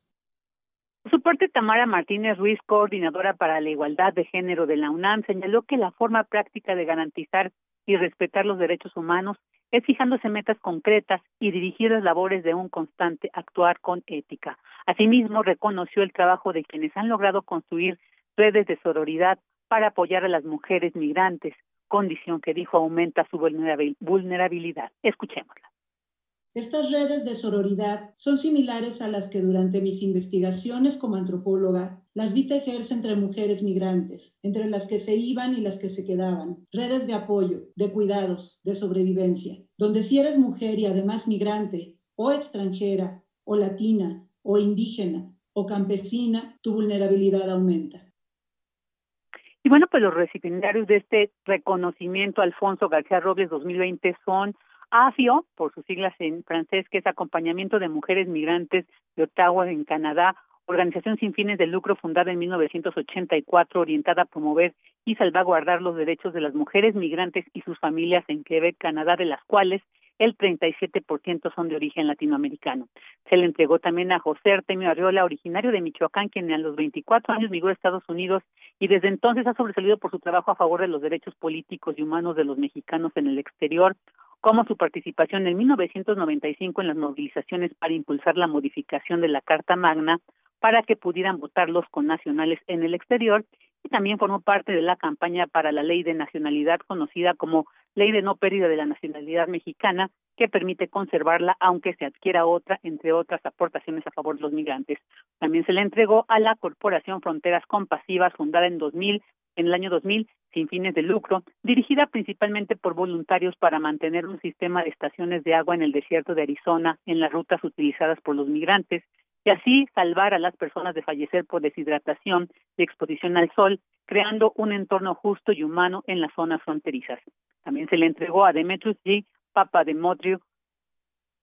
Por su parte, Tamara Martínez Ruiz, coordinadora para la igualdad de género de la UNAM, señaló que la forma práctica de garantizar y respetar los derechos humanos es fijándose metas concretas y dirigir las labores de un constante actuar con ética. Asimismo, reconoció el trabajo de quienes han logrado construir redes de sororidad para apoyar a las mujeres migrantes, condición que dijo aumenta su vulnerabilidad. Escuchémosla. Estas redes de sororidad son similares a las que durante mis investigaciones como antropóloga las vi tejerse entre mujeres migrantes, entre las que se iban y las que se quedaban, redes de apoyo, de cuidados, de sobrevivencia, donde si eres mujer y además migrante, o extranjera, o latina, o indígena, o campesina, tu vulnerabilidad aumenta. Y bueno, pues los recipientarios de este reconocimiento Alfonso García Robles 2020 son AFIO, por sus siglas en francés, que es Acompañamiento de Mujeres Migrantes de Ottawa, en Canadá, organización sin fines de lucro fundada en 1984, orientada a promover y salvaguardar los derechos de las mujeres migrantes y sus familias en Quebec, Canadá, de las cuales el 37% son de origen latinoamericano. Se le entregó también a José Artemio Arriola, originario de Michoacán, quien a los 24 años migró a Estados Unidos y desde entonces ha sobresalido por su trabajo a favor de los derechos políticos y humanos de los mexicanos en el exterior, como su participación en 1995 en las movilizaciones para impulsar la modificación de la Carta Magna para que pudieran votar los connacionales en el exterior y también formó parte de la campaña para la ley de nacionalidad conocida como Ley de no pérdida de la nacionalidad mexicana que permite conservarla aunque se adquiera otra, entre otras aportaciones a favor de los migrantes. También se le entregó a la Corporación Fronteras Compasivas fundada en 2000 en el año 2000 sin fines de lucro, dirigida principalmente por voluntarios para mantener un sistema de estaciones de agua en el desierto de Arizona en las rutas utilizadas por los migrantes, y así salvar a las personas de fallecer por deshidratación y exposición al sol, creando un entorno justo y humano en las zonas fronterizas. También se le entregó a Demetrius G. Papa Demetrio,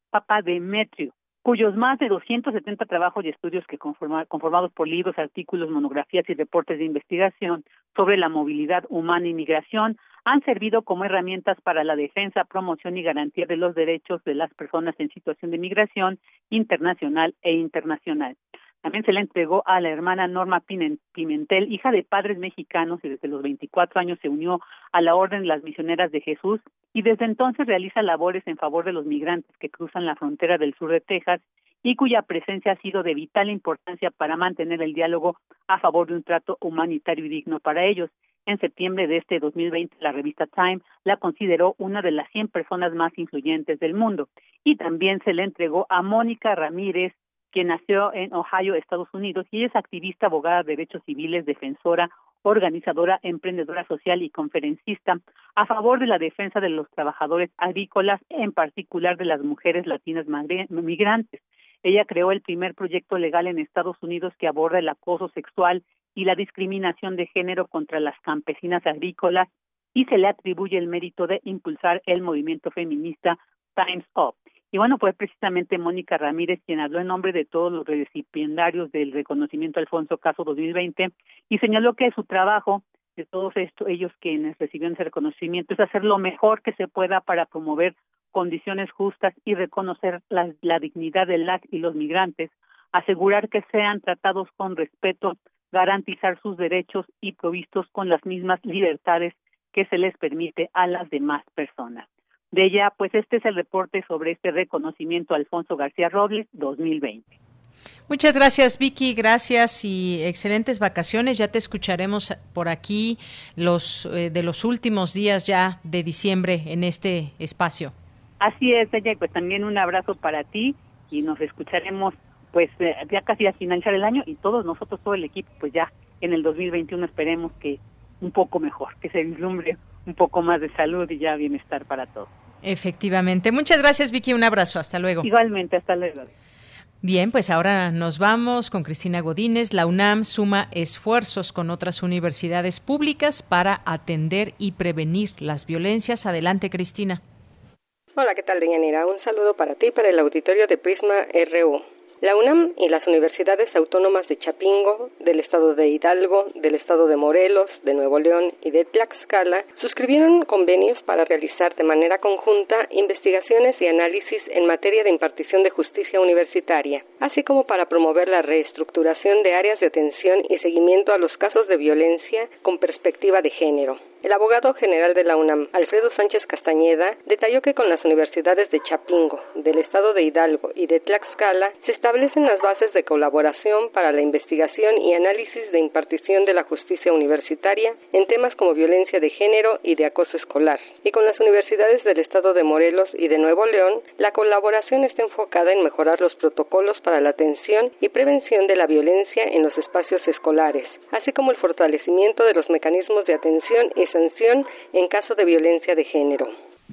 Papa Demetrio, cuyos más de 270 trabajos y estudios que conformados por libros, artículos, monografías y reportes de investigación sobre la movilidad humana y migración han servido como herramientas para la defensa, promoción y garantía de los derechos de las personas en situación de migración internacional e internacional. También se le entregó a la hermana Norma Pimentel, hija de padres mexicanos y desde los 24 años se unió a la Orden de las Misioneras de Jesús y desde entonces realiza labores en favor de los migrantes que cruzan la frontera del sur de Texas y cuya presencia ha sido de vital importancia para mantener el diálogo a favor de un trato humanitario y digno para ellos. En septiembre de este 2020, la revista Time la consideró una de las 100 personas más influyentes del mundo. Y también se le entregó a Mónica Ramírez quien nació en Ohio, Estados Unidos, y es activista, abogada de derechos civiles, defensora, organizadora, emprendedora social y conferencista a favor de la defensa de los trabajadores agrícolas, en particular de las mujeres latinas migrantes. Ella creó el primer proyecto legal en Estados Unidos que aborda el acoso sexual y la discriminación de género contra las campesinas agrícolas y se le atribuye el mérito de impulsar el movimiento feminista Times Up. Y bueno, fue precisamente Mónica Ramírez quien habló en nombre de todos los recipiendarios del reconocimiento Alfonso Caso 2020 y señaló que su trabajo de todos estos, ellos quienes recibieron ese reconocimiento es hacer lo mejor que se pueda para promover condiciones justas y reconocer la, la dignidad de las y los migrantes, asegurar que sean tratados con respeto, garantizar sus derechos y provistos con las mismas libertades que se les permite a las demás personas de ella, pues este es el reporte sobre este reconocimiento Alfonso García Robles 2020. Muchas gracias Vicky, gracias y excelentes vacaciones. Ya te escucharemos por aquí los eh, de los últimos días ya de diciembre en este espacio. Así es, ella, pues también un abrazo para ti y nos escucharemos pues eh, ya casi a finalizar el año y todos nosotros, todo el equipo, pues ya en el 2021 esperemos que un poco mejor, que se vislumbre un poco más de salud y ya bienestar para todos. Efectivamente. Muchas gracias, Vicky. Un abrazo. Hasta luego. Igualmente, hasta luego. Bien, pues ahora nos vamos con Cristina Godínez. La UNAM suma esfuerzos con otras universidades públicas para atender y prevenir las violencias. Adelante, Cristina. Hola, ¿qué tal, Deyanira? Un saludo para ti, para el auditorio de Prisma RU. La UNAM y las universidades autónomas de Chapingo, del estado de Hidalgo, del estado de Morelos, de Nuevo León y de Tlaxcala suscribieron convenios para realizar de manera conjunta investigaciones y análisis en materia de impartición de justicia universitaria, así como para promover la reestructuración de áreas de atención y seguimiento a los casos de violencia con perspectiva de género. El abogado general de la UNAM, Alfredo Sánchez Castañeda, detalló que con las universidades de Chapingo, del estado de Hidalgo y de Tlaxcala se establecen las bases de colaboración para la investigación y análisis de impartición de la justicia universitaria en temas como violencia de género y de acoso escolar. Y con las universidades del estado de Morelos y de Nuevo León, la colaboración está enfocada en mejorar los protocolos para la atención y prevención de la violencia en los espacios escolares, así como el fortalecimiento de los mecanismos de atención y sanción en caso de violencia de género.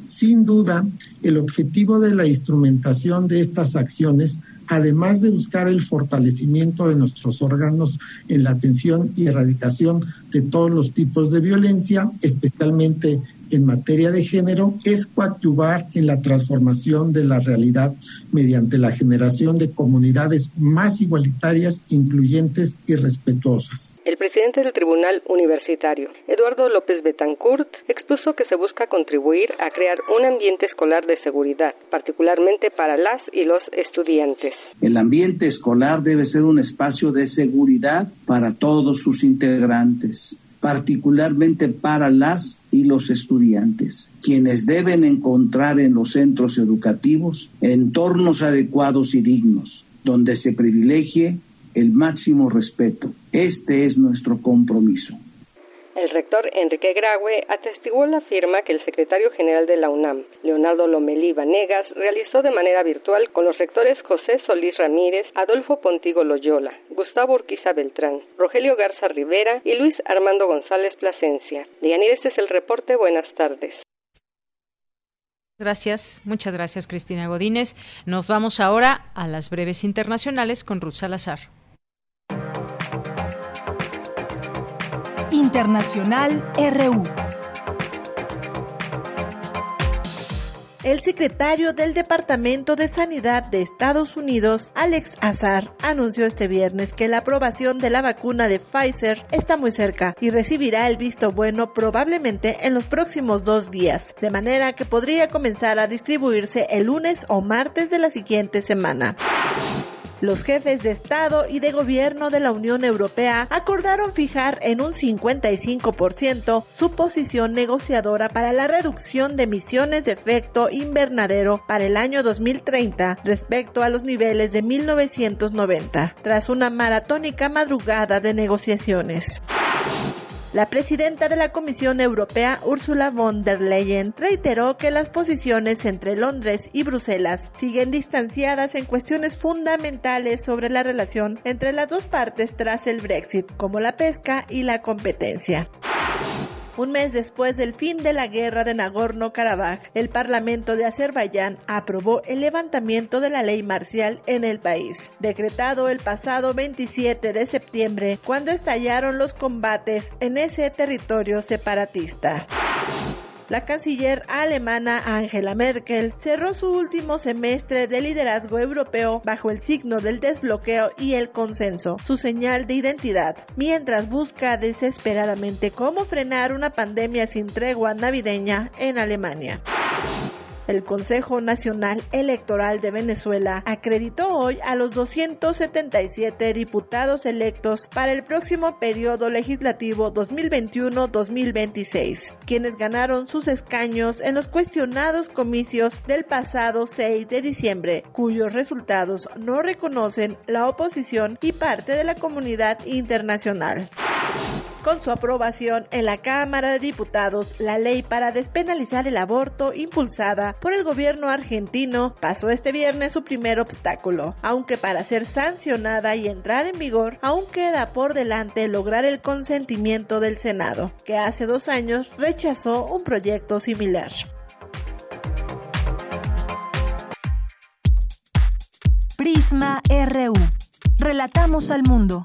Sin duda, el objetivo de la instrumentación de estas acciones, además de buscar el fortalecimiento de nuestros órganos en la atención y erradicación de todos los tipos de violencia, especialmente en materia de género es coadyuvar en la transformación de la realidad mediante la generación de comunidades más igualitarias, incluyentes y respetuosas. El presidente del Tribunal Universitario, Eduardo López Betancourt, expuso que se busca contribuir a crear un ambiente escolar de seguridad, particularmente para las y los estudiantes. El ambiente escolar debe ser un espacio de seguridad para todos sus integrantes particularmente para las y los estudiantes, quienes deben encontrar en los centros educativos entornos adecuados y dignos, donde se privilegie el máximo respeto. Este es nuestro compromiso. El rector Enrique Graue atestiguó la firma que el secretario general de la UNAM, Leonardo Lomelí Vanegas, realizó de manera virtual con los rectores José Solís Ramírez, Adolfo Pontigo Loyola, Gustavo Urquiza Beltrán, Rogelio Garza Rivera y Luis Armando González Plasencia. Dianir, este es el reporte. Buenas tardes. Gracias, muchas gracias Cristina Godínez. Nos vamos ahora a las breves internacionales con Ruth Salazar. Internacional RU. El secretario del Departamento de Sanidad de Estados Unidos, Alex Azar, anunció este viernes que la aprobación de la vacuna de Pfizer está muy cerca y recibirá el visto bueno probablemente en los próximos dos días, de manera que podría comenzar a distribuirse el lunes o martes de la siguiente semana. Los jefes de Estado y de Gobierno de la Unión Europea acordaron fijar en un 55% su posición negociadora para la reducción de emisiones de efecto invernadero para el año 2030 respecto a los niveles de 1990, tras una maratónica madrugada de negociaciones. La presidenta de la Comisión Europea, Ursula von der Leyen, reiteró que las posiciones entre Londres y Bruselas siguen distanciadas en cuestiones fundamentales sobre la relación entre las dos partes tras el Brexit, como la pesca y la competencia. Un mes después del fin de la guerra de Nagorno-Karabaj, el Parlamento de Azerbaiyán aprobó el levantamiento de la ley marcial en el país, decretado el pasado 27 de septiembre, cuando estallaron los combates en ese territorio separatista. La canciller alemana Angela Merkel cerró su último semestre de liderazgo europeo bajo el signo del desbloqueo y el consenso, su señal de identidad, mientras busca desesperadamente cómo frenar una pandemia sin tregua navideña en Alemania. El Consejo Nacional Electoral de Venezuela acreditó hoy a los 277 diputados electos para el próximo periodo legislativo 2021-2026, quienes ganaron sus escaños en los cuestionados comicios del pasado 6 de diciembre, cuyos resultados no reconocen la oposición y parte de la comunidad internacional. Con su aprobación en la Cámara de Diputados, la ley para despenalizar el aborto impulsada por el gobierno argentino pasó este viernes su primer obstáculo, aunque para ser sancionada y entrar en vigor aún queda por delante lograr el consentimiento del Senado, que hace dos años rechazó un proyecto similar. Prisma RU. Relatamos al mundo.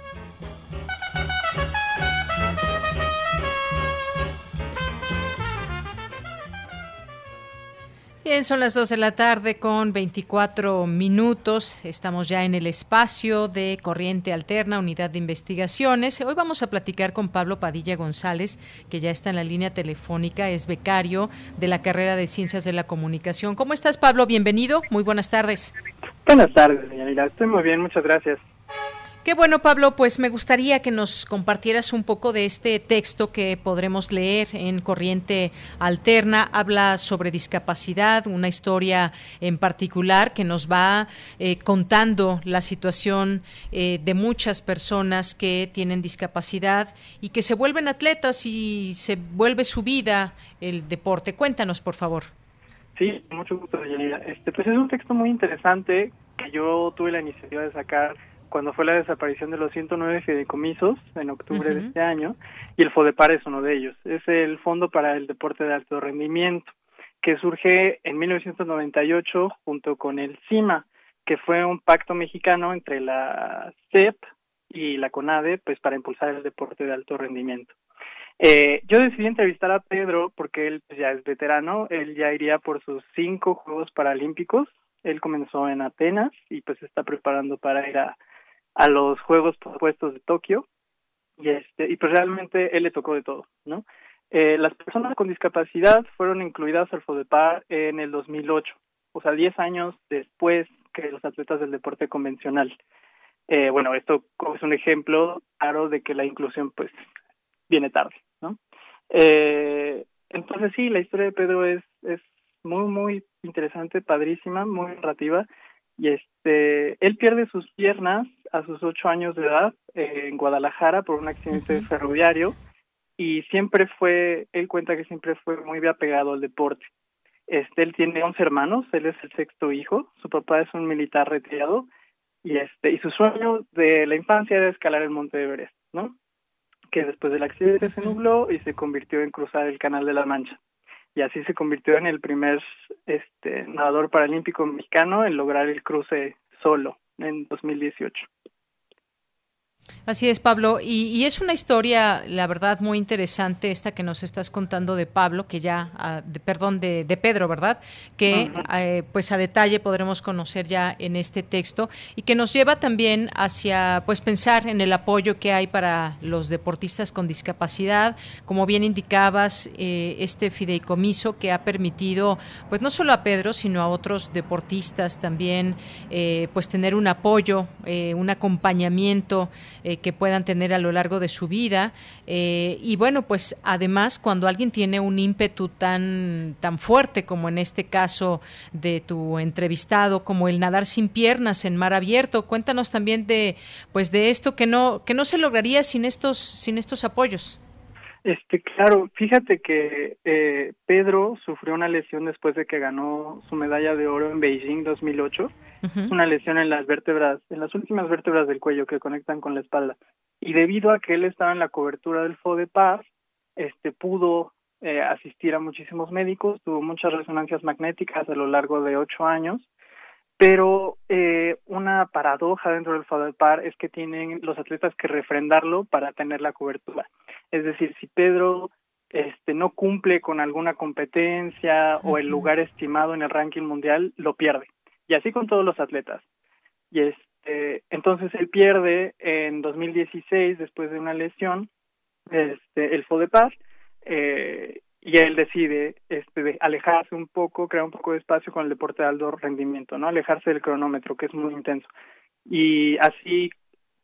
Bien, son las 2 de la tarde con 24 minutos. Estamos ya en el espacio de Corriente Alterna, Unidad de Investigaciones. Hoy vamos a platicar con Pablo Padilla González, que ya está en la línea telefónica, es becario de la carrera de Ciencias de la Comunicación. ¿Cómo estás, Pablo? Bienvenido. Muy buenas tardes. Buenas tardes, señorita. Estoy muy bien, muchas gracias. Qué bueno, Pablo, pues me gustaría que nos compartieras un poco de este texto que podremos leer en Corriente Alterna. Habla sobre discapacidad, una historia en particular que nos va eh, contando la situación eh, de muchas personas que tienen discapacidad y que se vuelven atletas y se vuelve su vida el deporte. Cuéntanos, por favor. Sí, mucho gusto, Este, pues es un texto muy interesante que yo tuve la iniciativa de sacar cuando fue la desaparición de los 109 fideicomisos en octubre de este año, y el FODEPAR es uno de ellos. Es el Fondo para el Deporte de Alto Rendimiento, que surge en 1998 junto con el CIMA, que fue un pacto mexicano entre la CEP y la CONADE, pues para impulsar el deporte de alto rendimiento. Eh, yo decidí entrevistar a Pedro porque él pues, ya es veterano, él ya iría por sus cinco Juegos Paralímpicos, él comenzó en Atenas y pues se está preparando para ir a, a los Juegos Propuestos de Tokio y este y pues realmente él le tocó de todo, ¿no? Eh, las personas con discapacidad fueron incluidas al FODEPAR en el 2008, o sea, 10 años después que los atletas del deporte convencional. Eh, bueno, esto es un ejemplo claro de que la inclusión pues viene tarde, ¿no? Eh, entonces sí, la historia de Pedro es, es muy, muy interesante, padrísima, muy narrativa y este él pierde sus piernas a sus ocho años de edad eh, en Guadalajara por un accidente ferroviario y siempre fue, él cuenta que siempre fue muy apegado al deporte. Este, él tiene 11 hermanos, él es el sexto hijo, su papá es un militar retirado y este y su sueño de la infancia era escalar el Monte Everest, ¿no? Que después del accidente se nubló y se convirtió en cruzar el Canal de la Mancha. Y así se convirtió en el primer este nadador paralímpico mexicano en lograr el cruce solo en 2018. Así es, Pablo. Y, es una historia, la verdad, muy interesante esta que nos estás contando de Pablo, que ya, ah, de, perdón, de, Pedro, ¿verdad? Que eh, pues a detalle podremos conocer ya en este texto y que nos lleva también hacia pues pensar en el apoyo que hay para los deportistas con discapacidad. Como bien indicabas, eh, este fideicomiso que ha permitido, pues no solo a Pedro, sino a otros deportistas también, eh, pues tener un apoyo, un acompañamiento eh, que puedan tener a lo largo de su vida. Eh, y bueno, pues además cuando alguien tiene un ímpetu tan, tan fuerte como en este caso de tu entrevistado, como el nadar sin piernas en mar abierto, cuéntanos también de, pues de esto que no, que no se lograría sin estos, sin estos apoyos. Este, claro, fíjate que eh, Pedro sufrió una lesión después de que ganó su medalla de oro en Beijing 2008 una lesión en las vértebras, en las últimas vértebras del cuello que conectan con la espalda. Y debido a que él estaba en la cobertura del FODEPAR, este pudo eh, asistir a muchísimos médicos, tuvo muchas resonancias magnéticas a lo largo de ocho años, pero eh, una paradoja dentro del FODEPAR es que tienen los atletas que refrendarlo para tener la cobertura. Es decir, si Pedro este no cumple con alguna competencia o el lugar estimado en el ranking mundial, lo pierde y así con todos los atletas. Y este, entonces él pierde en 2016 después de una lesión este el FODEPAR eh, y él decide este alejarse un poco, crear un poco de espacio con el deporte de alto rendimiento, ¿no? Alejarse del cronómetro, que es muy intenso. Y así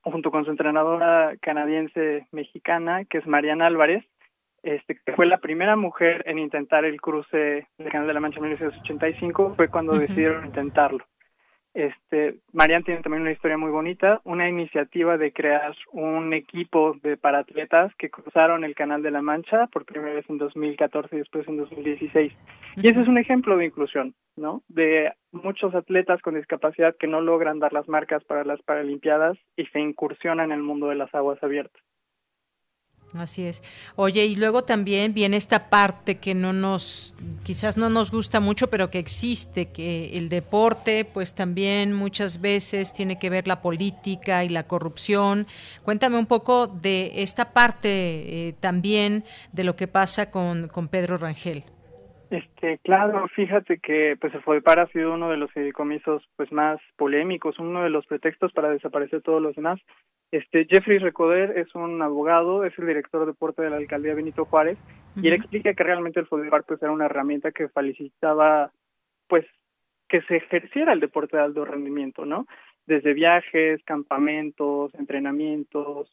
junto con su entrenadora canadiense mexicana, que es Mariana Álvarez, este, que fue la primera mujer en intentar el cruce del Canal de la Mancha en 1985, fue cuando decidieron intentarlo. Este, Marian tiene también una historia muy bonita, una iniciativa de crear un equipo de paratletas que cruzaron el Canal de la Mancha por primera vez en 2014 y después en 2016. Y ese es un ejemplo de inclusión, ¿no? De muchos atletas con discapacidad que no logran dar las marcas para las Paralimpiadas y se incursionan en el mundo de las aguas abiertas. Así es. Oye, y luego también viene esta parte que no nos, quizás no nos gusta mucho, pero que existe, que el deporte, pues también muchas veces tiene que ver la política y la corrupción. Cuéntame un poco de esta parte eh, también de lo que pasa con, con Pedro Rangel. Este, claro, fíjate que pues el FODEPAR ha sido uno de los fideicomisos pues más polémicos, uno de los pretextos para desaparecer todos los demás. Este Jeffrey Recoder es un abogado, es el director de deporte de la alcaldía Benito Juárez y él explica que realmente el FODEPAR pues era una herramienta que felicitaba pues que se ejerciera el deporte de alto rendimiento, ¿no? Desde viajes, campamentos, entrenamientos,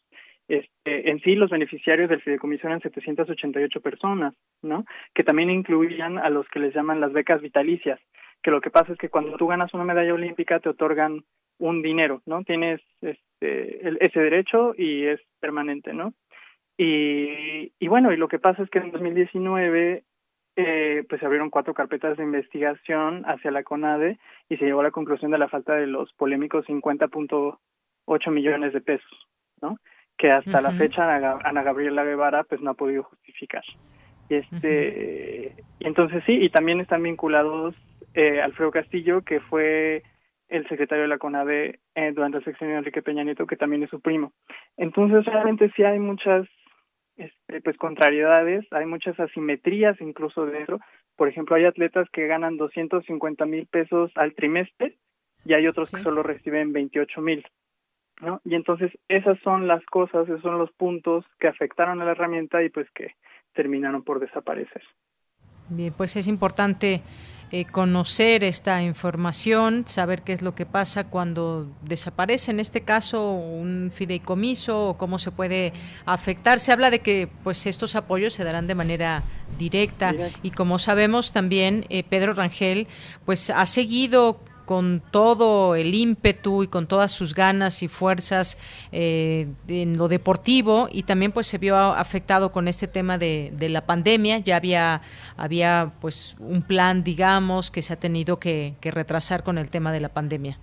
este, en sí los beneficiarios del fideicomiso eran 788 personas, ¿no? Que también incluían a los que les llaman las becas vitalicias, que lo que pasa es que cuando tú ganas una medalla olímpica te otorgan un dinero, ¿no? Tienes este, ese derecho y es permanente, ¿no? Y, y bueno, y lo que pasa es que en 2019 eh, pues se abrieron cuatro carpetas de investigación hacia la CONADE y se llegó a la conclusión de la falta de los polémicos 50.8 millones de pesos, ¿no? Que hasta la fecha Ana, Gabriela Guevara pues no ha podido justificar. Y este y entonces sí, y también están vinculados eh, Alfredo Castillo, que fue el secretario de la CONADE eh, durante el sexenio de Enrique Peña Nieto, que también es su primo. Entonces realmente sí hay muchas este, pues contrariedades, hay muchas asimetrías incluso dentro. Por ejemplo, hay atletas que ganan 250 mil pesos al trimestre y hay otros que solo reciben 28 mil. ¿No? Y entonces esas son las cosas, esos son los puntos que afectaron a la herramienta y pues que terminaron por desaparecer. Bien, pues es importante eh, conocer esta información, saber qué es lo que pasa cuando desaparece, en este caso, un fideicomiso o cómo se puede afectar. Se habla de que pues estos apoyos se darán de manera directa y como sabemos también eh, Pedro Rangel pues ha seguido con todo el ímpetu y con todas sus ganas y fuerzas eh, en lo deportivo y también pues se vio afectado con este tema de, la pandemia. Ya había, había pues un plan, digamos, que se ha tenido que, retrasar con el tema de la pandemia.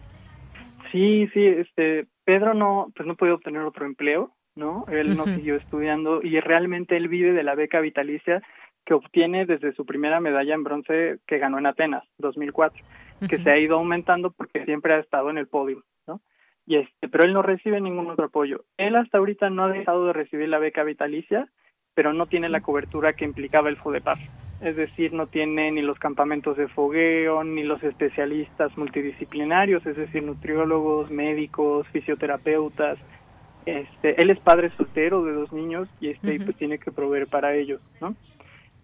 Sí, sí, este, Pedro no, pues no puede obtener otro empleo, ¿no? Él no siguió estudiando y realmente él vive de la beca vitalicia que obtiene desde su primera medalla en bronce que ganó en Atenas, 2004 que se ha ido aumentando porque siempre ha estado en el podio, ¿no? Y este, pero él no recibe ningún otro apoyo. Él hasta ahorita no ha dejado de recibir la beca vitalicia, pero no tiene la cobertura que implicaba el FODEPAR. Es decir, no tiene ni los campamentos de fogueo, ni los especialistas multidisciplinarios, es decir, nutriólogos, médicos, fisioterapeutas. Este, él es padre soltero de dos niños y este pues tiene que proveer para ellos, ¿no?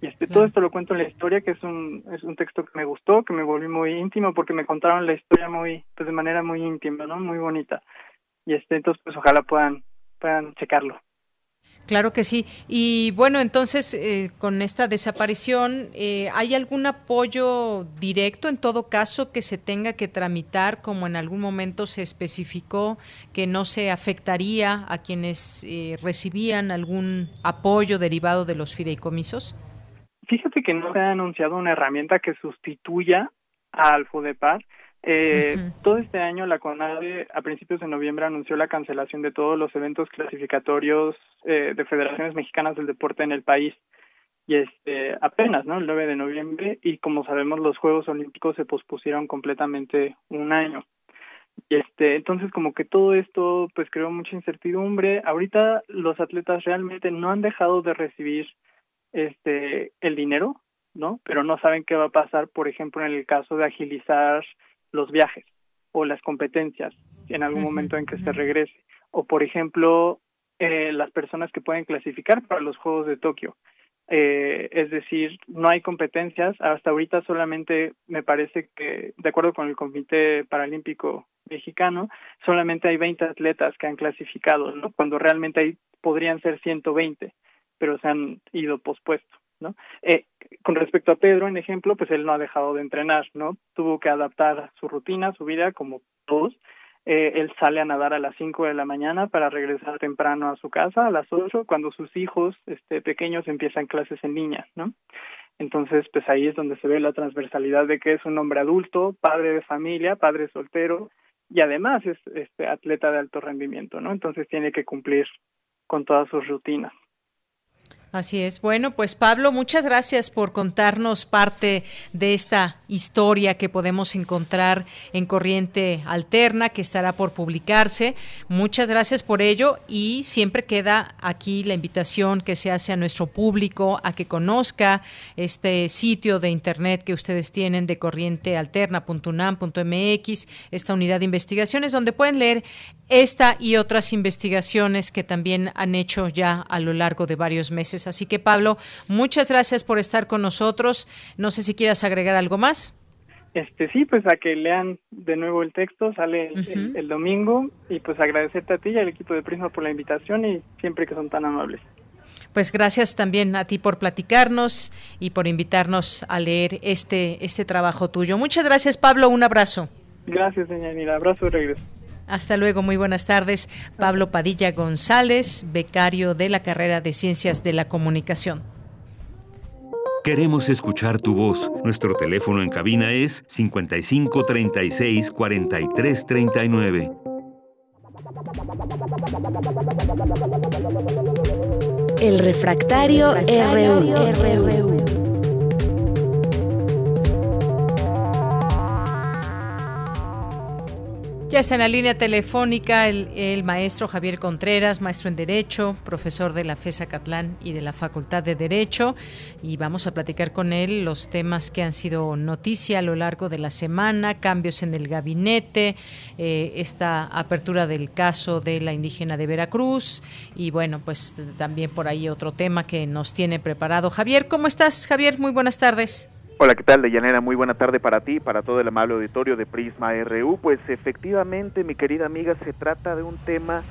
Y este, todo esto lo cuento en la historia, que es un, es un texto que me gustó, que me volví muy íntimo, porque me contaron la historia muy, pues de manera muy íntima, ¿no? Muy bonita. Y este, entonces, pues ojalá puedan, puedan checarlo. Claro que sí. Y bueno, entonces, eh, con esta desaparición, eh, ¿hay algún apoyo directo en todo caso que se tenga que tramitar, como en algún momento se especificó que no se afectaría a quienes eh, recibían algún apoyo derivado de los fideicomisos? Fíjate que no se ha anunciado una herramienta que sustituya al FUDEPAR. Eh, Todo este año la CONADE a principios de noviembre anunció la cancelación de todos los eventos clasificatorios eh, de federaciones mexicanas del deporte en el país. Y este apenas, ¿no? El 9 de noviembre y como sabemos los Juegos Olímpicos se pospusieron completamente un año. Y este, entonces como que todo esto pues creó mucha incertidumbre. Ahorita los atletas realmente no han dejado de recibir este el dinero, ¿no? Pero no saben qué va a pasar, por ejemplo, en el caso de agilizar los viajes o las competencias en algún momento en que se regrese. O, por ejemplo, eh, las personas que pueden clasificar para los Juegos de Tokio. Eh, es decir, no hay competencias. Hasta ahorita solamente me parece que, de acuerdo con el Comité Paralímpico Mexicano, solamente hay 20 atletas que han clasificado, ¿no? Cuando realmente hay, podrían ser 120 pero se han ido pospuesto, ¿no? Eh, con respecto a Pedro, en ejemplo, pues él no ha dejado de entrenar, ¿no? Tuvo que adaptar su rutina, su vida, como todos. Eh, él sale a nadar a las 5 de la mañana para regresar temprano a su casa a las 8 cuando sus hijos este, pequeños empiezan clases en línea, ¿no? Entonces, pues ahí es donde se ve la transversalidad de que es un hombre adulto, padre de familia, padre soltero y además es este atleta de alto rendimiento, ¿no? Entonces tiene que cumplir con todas sus rutinas. Así es. Bueno, pues Pablo, muchas gracias por contarnos parte de esta historia que podemos encontrar en Corriente Alterna, que estará por publicarse. Muchas gracias por ello y siempre queda aquí la invitación que se hace a nuestro público a que conozca este sitio de internet que ustedes tienen de corrientealterna.unam.mx, esta unidad de investigaciones donde pueden leer esta y otras investigaciones que también han hecho ya a lo largo de varios meses. Así que Pablo, muchas gracias por estar con nosotros. No sé si quieras agregar algo más. Este sí, pues a que lean de nuevo el texto, sale el, domingo y pues agradecerte a ti y al equipo de Prisma por la invitación y siempre que son tan amables. Pues gracias también a ti por platicarnos y por invitarnos a leer este este trabajo tuyo. Muchas gracias, Pablo, un abrazo. Gracias, señora abrazo de regreso. Hasta luego, muy buenas tardes. Pablo Padilla González, becario de la carrera de Ciencias de la Comunicación. Queremos escuchar tu voz. Nuestro teléfono en cabina es 55 36 43 39. El refractario, RU. Ya está en la línea telefónica el, maestro Javier Contreras, maestro en Derecho, profesor de la FESA Catlán y de la Facultad de Derecho, y vamos a platicar con él los temas que han sido noticia a lo largo de la semana, cambios en el gabinete, eh, esta apertura del caso de la indígena de Veracruz, y bueno, pues también por ahí otro tema que nos tiene preparado. Javier, ¿cómo estás? Javier, muy buenas tardes. Hola, ¿qué tal, Deyanira? Muy buena tarde para ti, para todo el amable auditorio de Prisma RU. Pues efectivamente, mi querida amiga, se trata de un tema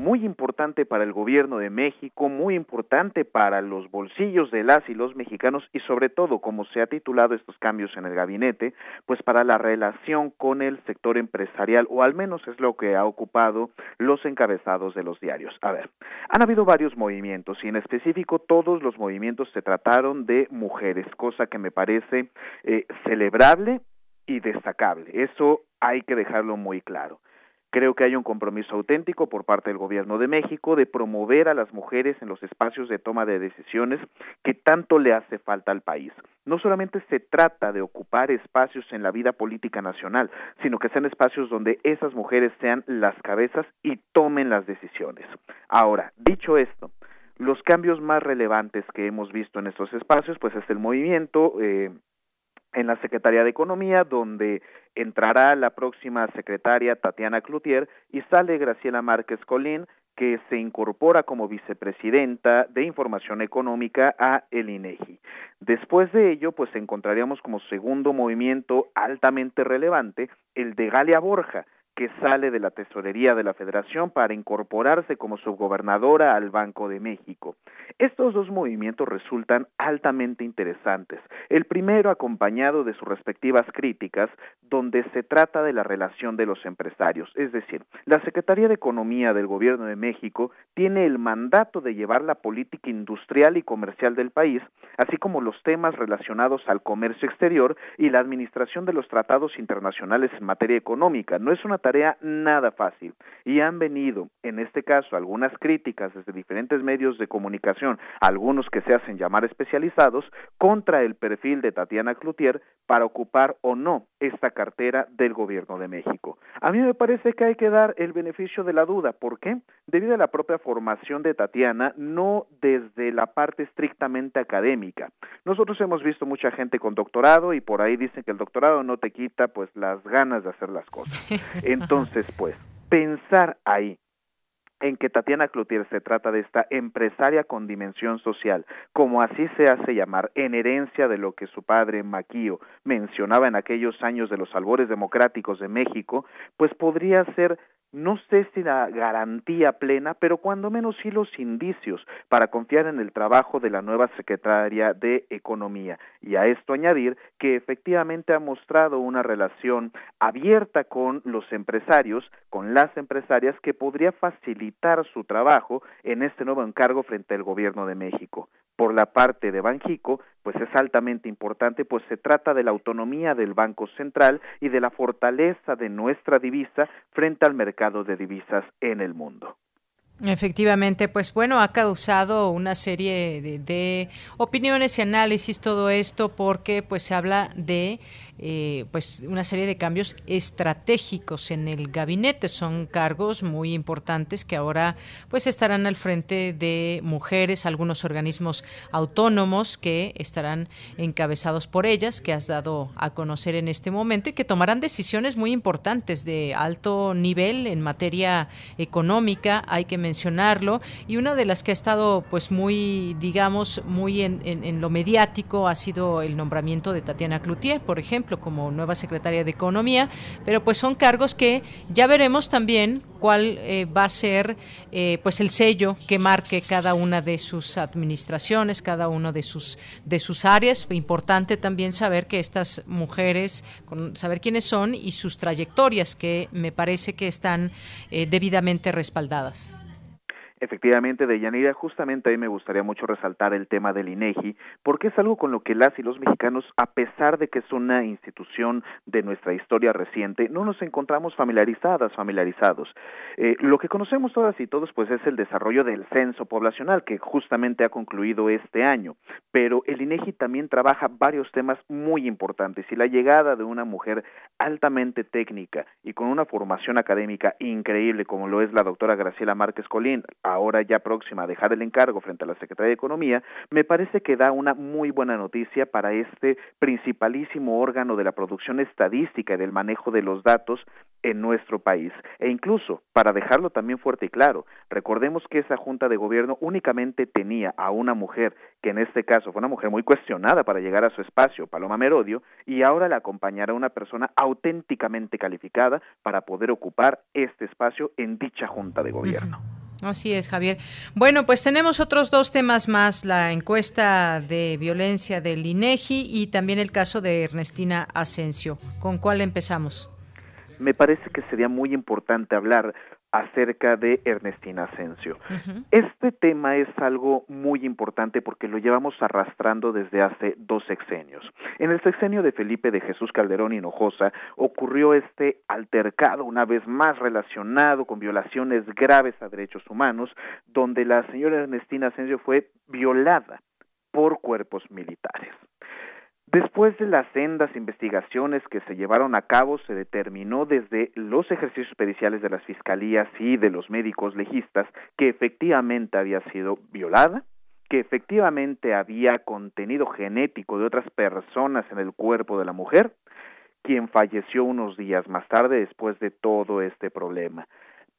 muy importante para el gobierno de México, muy importante para los bolsillos de las y los mexicanos y sobre todo, como se ha titulado estos cambios en el gabinete, pues para la relación con el sector empresarial, o al menos es lo que ha ocupado los encabezados de los diarios. A ver, han habido varios movimientos y en específico todos los movimientos se trataron de mujeres, cosa que me parece eh, celebrable y destacable. Eso hay que dejarlo muy claro. Creo que hay un compromiso auténtico por parte del Gobierno de México de promover a las mujeres en los espacios de toma de decisiones que tanto le hace falta al país. No solamente se trata de ocupar espacios en la vida política nacional, sino que sean espacios donde esas mujeres sean las cabezas y tomen las decisiones. Ahora, dicho esto, los cambios más relevantes que hemos visto en estos espacios, pues es el movimiento eh, en la Secretaría de Economía, donde entrará la próxima secretaria Tatiana Cloutier y sale Graciela Márquez Colín, que se incorpora como vicepresidenta de Información Económica a el INEGI. Después de ello, pues encontraríamos como segundo movimiento altamente relevante el de Galia Borja, que sale de la tesorería de la Federación para incorporarse como subgobernadora al Banco de México. Estos dos movimientos resultan altamente interesantes. El primero acompañado de sus respectivas críticas, donde se trata de la relación de los empresarios. Es decir, la Secretaría de Economía del Gobierno de México tiene el mandato de llevar la política industrial y comercial del país, así como los temas relacionados al comercio exterior y la administración de los tratados internacionales en materia económica. No es una nada fácil y han venido, en este caso, algunas críticas desde diferentes medios de comunicación, algunos que se hacen llamar especializados, contra el perfil de Tatiana Cloutier para ocupar o no esta cartera del Gobierno de México. A mí me parece que hay que dar el beneficio de la duda. ¿Por qué? Debido a la propia formación de Tatiana, no desde la parte estrictamente académica. Nosotros hemos visto mucha gente con doctorado y por ahí dicen que el doctorado no te quita pues las ganas de hacer las cosas. Entonces, pues, pensar ahí en que Tatiana Cloutier se trata de esta empresaria con dimensión social, como así se hace llamar, en herencia de lo que su padre Maquío mencionaba en aquellos años de los albores democráticos de México, pues podría ser no sé si la garantía plena, pero cuando menos sí los indicios para confiar en el trabajo de la nueva secretaria de Economía. Y a esto añadir que efectivamente ha mostrado una relación abierta con los empresarios, con las empresarias, que podría facilitar su trabajo en este nuevo encargo frente al gobierno de México por la parte de Banjico, pues es altamente importante, pues se trata de la autonomía del Banco Central y de la fortaleza de nuestra divisa frente al mercado de divisas en el mundo. Efectivamente, pues bueno, ha causado una serie de, de, opiniones y análisis todo esto porque pues se habla de eh, pues una serie de cambios estratégicos en el gabinete. Son cargos muy importantes que ahora pues estarán al frente de mujeres, algunos organismos autónomos que estarán encabezados por ellas, que has dado a conocer en este momento y que tomarán decisiones muy importantes de alto nivel en materia económica, hay que mencionarlo, y una de las que ha estado pues muy, digamos, muy en, en lo mediático ha sido el nombramiento de Tatiana Cloutier, por ejemplo, como nueva secretaria de Economía, pero pues son cargos que ya veremos también cuál eh, va a ser eh, pues el sello que marque cada una de sus administraciones, cada uno de sus de sus áreas. Importante también saber que estas mujeres, saber quiénes son y sus trayectorias, que me parece que están eh, debidamente respaldadas. Efectivamente, Deyanira, justamente ahí me gustaría mucho resaltar el tema del INEGI, porque es algo con lo que las y los mexicanos, a pesar de que es una institución de nuestra historia reciente, no nos encontramos familiarizadas, familiarizados. Eh, lo que conocemos todas y todos, pues, es el desarrollo del censo poblacional, que justamente ha concluido este año. Pero el INEGI también trabaja varios temas muy importantes y la llegada de una mujer altamente técnica y con una formación académica increíble, como lo es la doctora Graciela Márquez Colín, ahora ya próxima a dejar el encargo frente a la Secretaría de Economía, me parece que da una muy buena noticia para este principalísimo órgano de la producción estadística y del manejo de los datos en nuestro país. E incluso, para dejarlo también fuerte y claro, recordemos que esa Junta de Gobierno únicamente tenía a una mujer, que en este caso fue una mujer muy cuestionada para llegar a su espacio, Paloma Merodio, y ahora la acompañará una persona auténticamente calificada para poder ocupar este espacio en dicha Junta de Gobierno. Así es, Javier. Bueno, pues tenemos otros dos temas más, la encuesta de violencia del INEGI y también el caso de Ernestina Asensio. ¿Con cuál empezamos? Me parece que sería muy importante hablar acerca de Ernestina Asensio. Este tema es algo muy importante porque lo llevamos arrastrando desde hace dos sexenios. En el sexenio de Felipe de Jesús Calderón Hinojosa ocurrió este altercado, una vez más relacionado con violaciones graves a derechos humanos, donde la señora Ernestina Asensio fue violada por cuerpos militares. Después de las sendas investigaciones que se llevaron a cabo, se determinó desde los ejercicios periciales de las fiscalías y de los médicos legistas que efectivamente había sido violada, que efectivamente había contenido genético de otras personas en el cuerpo de la mujer, quien falleció unos días más tarde después de todo este problema.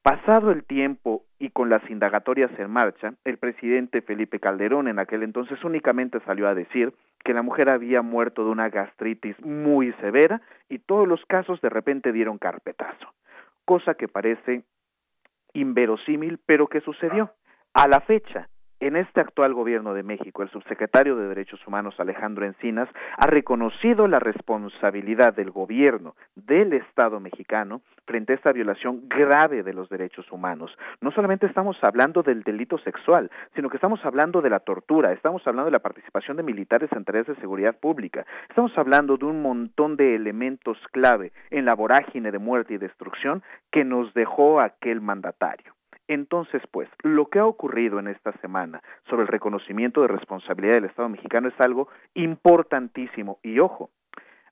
Pasado el tiempo y con las indagatorias en marcha, el presidente Felipe Calderón en aquel entonces únicamente salió a decir que la mujer había muerto de una gastritis muy severa y todos los casos de repente dieron carpetazo, cosa que parece inverosímil, pero que sucedió. A la fecha, en este actual gobierno de México, el subsecretario de Derechos Humanos Alejandro Encinas ha reconocido la responsabilidad del gobierno del Estado mexicano frente a esta violación grave de los derechos humanos. No solamente estamos hablando del delito sexual, sino que estamos hablando de la tortura, estamos hablando de la participación de militares en tareas de seguridad pública, estamos hablando de un montón de elementos clave en la vorágine de muerte y destrucción que nos dejó aquel mandatario. Entonces, pues, lo que ha ocurrido en esta semana sobre el reconocimiento de responsabilidad del Estado mexicano es algo importantísimo. Y ojo,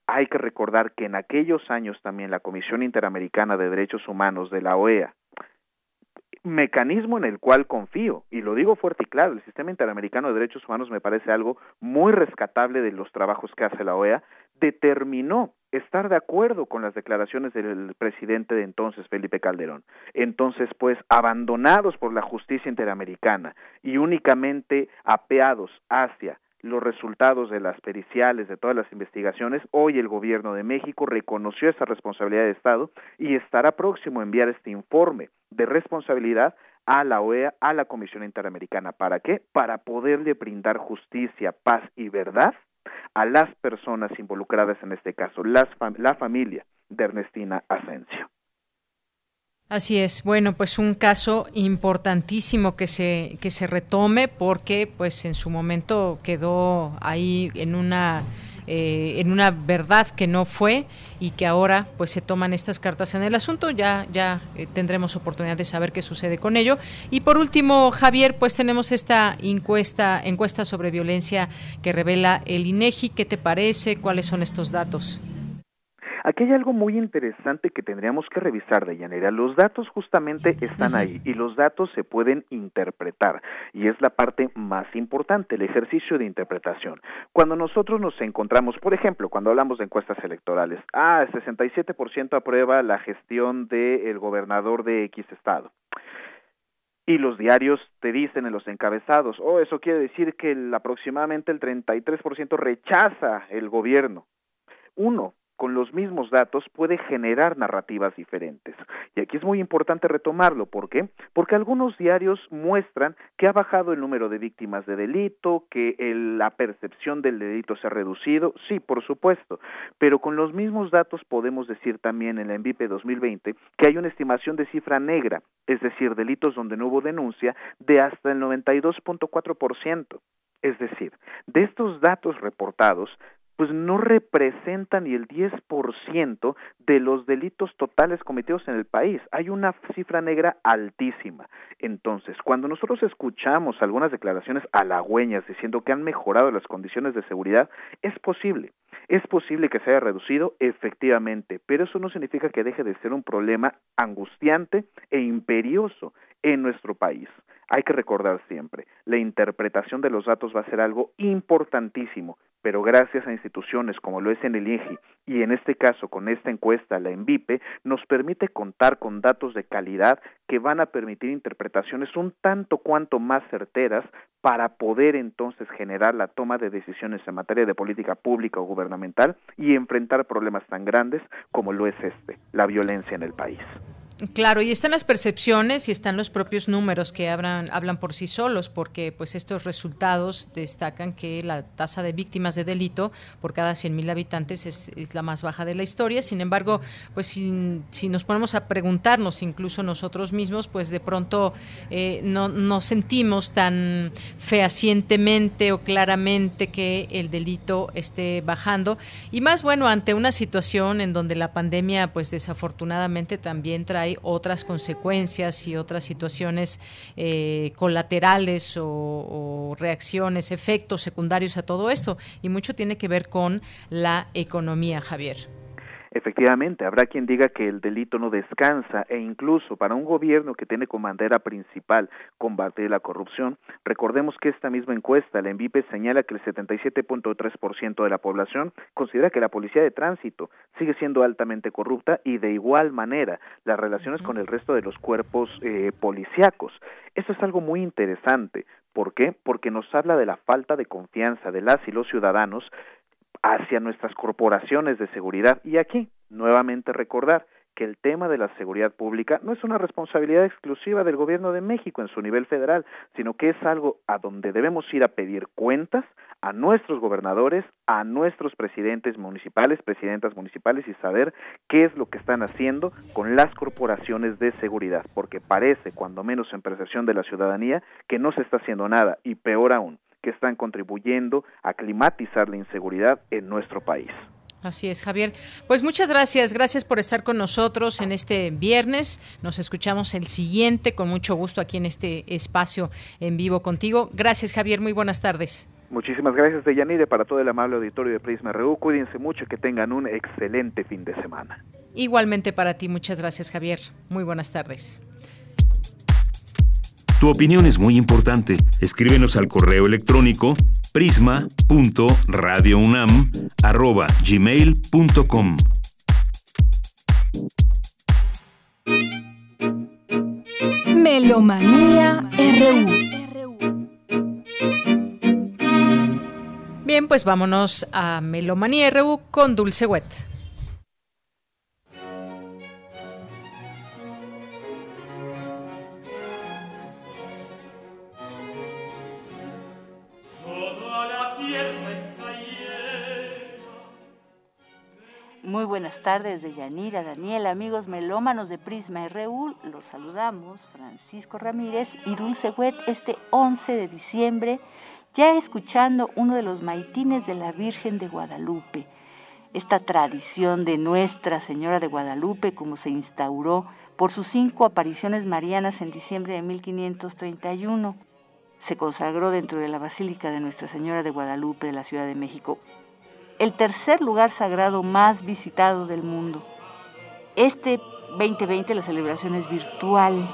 hay que recordar que en aquellos años también la Comisión Interamericana de Derechos Humanos de la OEA, mecanismo en el cual confío, y lo digo fuerte y claro, el Sistema Interamericano de Derechos Humanos me parece algo muy rescatable de los trabajos que hace la OEA, determinó estar de acuerdo con las declaraciones del presidente de entonces, Felipe Calderón. Entonces, pues, abandonados por la justicia interamericana y únicamente apeados hacia los resultados de las periciales, de todas las investigaciones, hoy el gobierno de México reconoció esa responsabilidad de Estado y estará próximo a enviar este informe de responsabilidad a la OEA, a la Comisión Interamericana. ¿Para qué? Para poderle brindar justicia, paz y verdad a las personas involucradas en este caso, las la familia de Ernestina Asensio. Así es. Bueno, pues un caso importantísimo que se que se retome porque pues en su momento quedó ahí en una eh, en una verdad que no fue y que ahora pues se toman estas cartas en el asunto. Ya, ya eh, tendremos oportunidad de saber qué sucede con ello. Y por último, Javier, pues tenemos esta encuesta, encuesta sobre violencia que revela el INEGI. ¿Qué te parece? ¿Cuáles son estos datos? Aquí hay algo muy interesante que tendríamos que revisar, de Deyanira. Los datos justamente están ahí y los datos se pueden interpretar y es la parte más importante, el ejercicio de interpretación. Cuando nosotros nos encontramos, por ejemplo, cuando hablamos de encuestas electorales, ah, el 67% aprueba la gestión del gobernador de X estado y los diarios te dicen en los encabezados, oh, eso quiere decir que el, aproximadamente el 33% rechaza el gobierno. Uno, con los mismos datos puede generar narrativas diferentes. Y aquí es muy importante retomarlo. ¿Por qué? Porque algunos diarios muestran que ha bajado el número de víctimas de delito, que la percepción del delito se ha reducido. Sí, por supuesto. Pero con los mismos datos podemos decir también en la MVP 2020 que hay una estimación de cifra negra, es decir, delitos donde no hubo denuncia, de hasta el 92.4%. Es decir, de estos datos reportados, pues no representan ni el 10% de los delitos totales cometidos en el país. Hay una cifra negra altísima. Entonces, cuando nosotros escuchamos algunas declaraciones halagüeñas diciendo que han mejorado las condiciones de seguridad, es posible. Es posible que se haya reducido efectivamente, pero eso no significa que deje de ser un problema angustiante e imperioso en nuestro país. Hay que recordar siempre, la interpretación de los datos va a ser algo importantísimo pero gracias a instituciones como lo es en el INGI y en este caso con esta encuesta, la ENVIPE, nos permite contar con datos de calidad que van a permitir interpretaciones un tanto cuanto más certeras para poder entonces generar la toma de decisiones en materia de política pública o gubernamental y enfrentar problemas tan grandes como lo es este, la violencia en el país. Claro, y están las percepciones y están los propios números que hablan, hablan por sí solos, porque pues estos resultados destacan que la tasa de víctimas de delito por cada 100.000 habitantes es, la más baja de la historia. Sin embargo, pues si, nos ponemos a preguntarnos, incluso nosotros mismos, pues de pronto eh, no, no sentimos tan fehacientemente o claramente que el delito esté bajando. Y más bueno, ante una situación en donde la pandemia, pues desafortunadamente también trae otras consecuencias y otras situaciones eh, colaterales o, reacciones, efectos secundarios a todo esto. Y mucho tiene que ver con la economía, Javier. Efectivamente, habrá quien diga que el delito no descansa e incluso para un gobierno que tiene como bandera principal combatir la corrupción, recordemos que esta misma encuesta, la ENVIPE, señala que el 77.3% de la población considera que la policía de tránsito sigue siendo altamente corrupta y de igual manera las relaciones con el resto de los cuerpos eh, policíacos. Esto es algo muy interesante. ¿Por qué? Porque nos habla de la falta de confianza de las y los ciudadanos hacia nuestras corporaciones de seguridad. Y aquí, nuevamente recordar que el tema de la seguridad pública no es una responsabilidad exclusiva del gobierno de México en su nivel federal, sino que es algo a donde debemos ir a pedir cuentas a nuestros gobernadores, a nuestros presidentes municipales, presidentas municipales y saber qué es lo que están haciendo con las corporaciones de seguridad, porque parece, cuando menos en percepción de la ciudadanía, que no se está haciendo nada y peor aún, que están contribuyendo a climatizar la inseguridad en nuestro país. Así es, Javier. Pues muchas gracias, gracias por estar con nosotros en este viernes. Nos escuchamos el siguiente con mucho gusto aquí en este espacio en vivo contigo. Gracias, Javier. Muy buenas tardes. Muchísimas gracias, Deyanire, para todo el amable auditorio de Prisma RU. Cuídense mucho y que tengan un excelente fin de semana. Igualmente para ti, muchas gracias, Javier. Muy buenas tardes. Tu opinión es muy importante. Escríbenos al correo electrónico prisma.radiounam@gmail.com. Melomanía RU. Bien, pues vámonos a Melomanía RU con Dulce Wet. Muy buenas tardes de Yanira, Daniel, amigos melómanos de Prisma RU. Los saludamos Francisco Ramírez y Dulce Huet este 11 de diciembre, ya escuchando uno de los maitines de la Virgen de Guadalupe. Esta tradición de Nuestra Señora de Guadalupe, como se instauró por sus cinco apariciones marianas en diciembre de 1531, se consagró dentro de la Basílica de Nuestra Señora de Guadalupe de la Ciudad de México el tercer lugar sagrado más visitado del mundo. Este 2020 la celebración es virtual.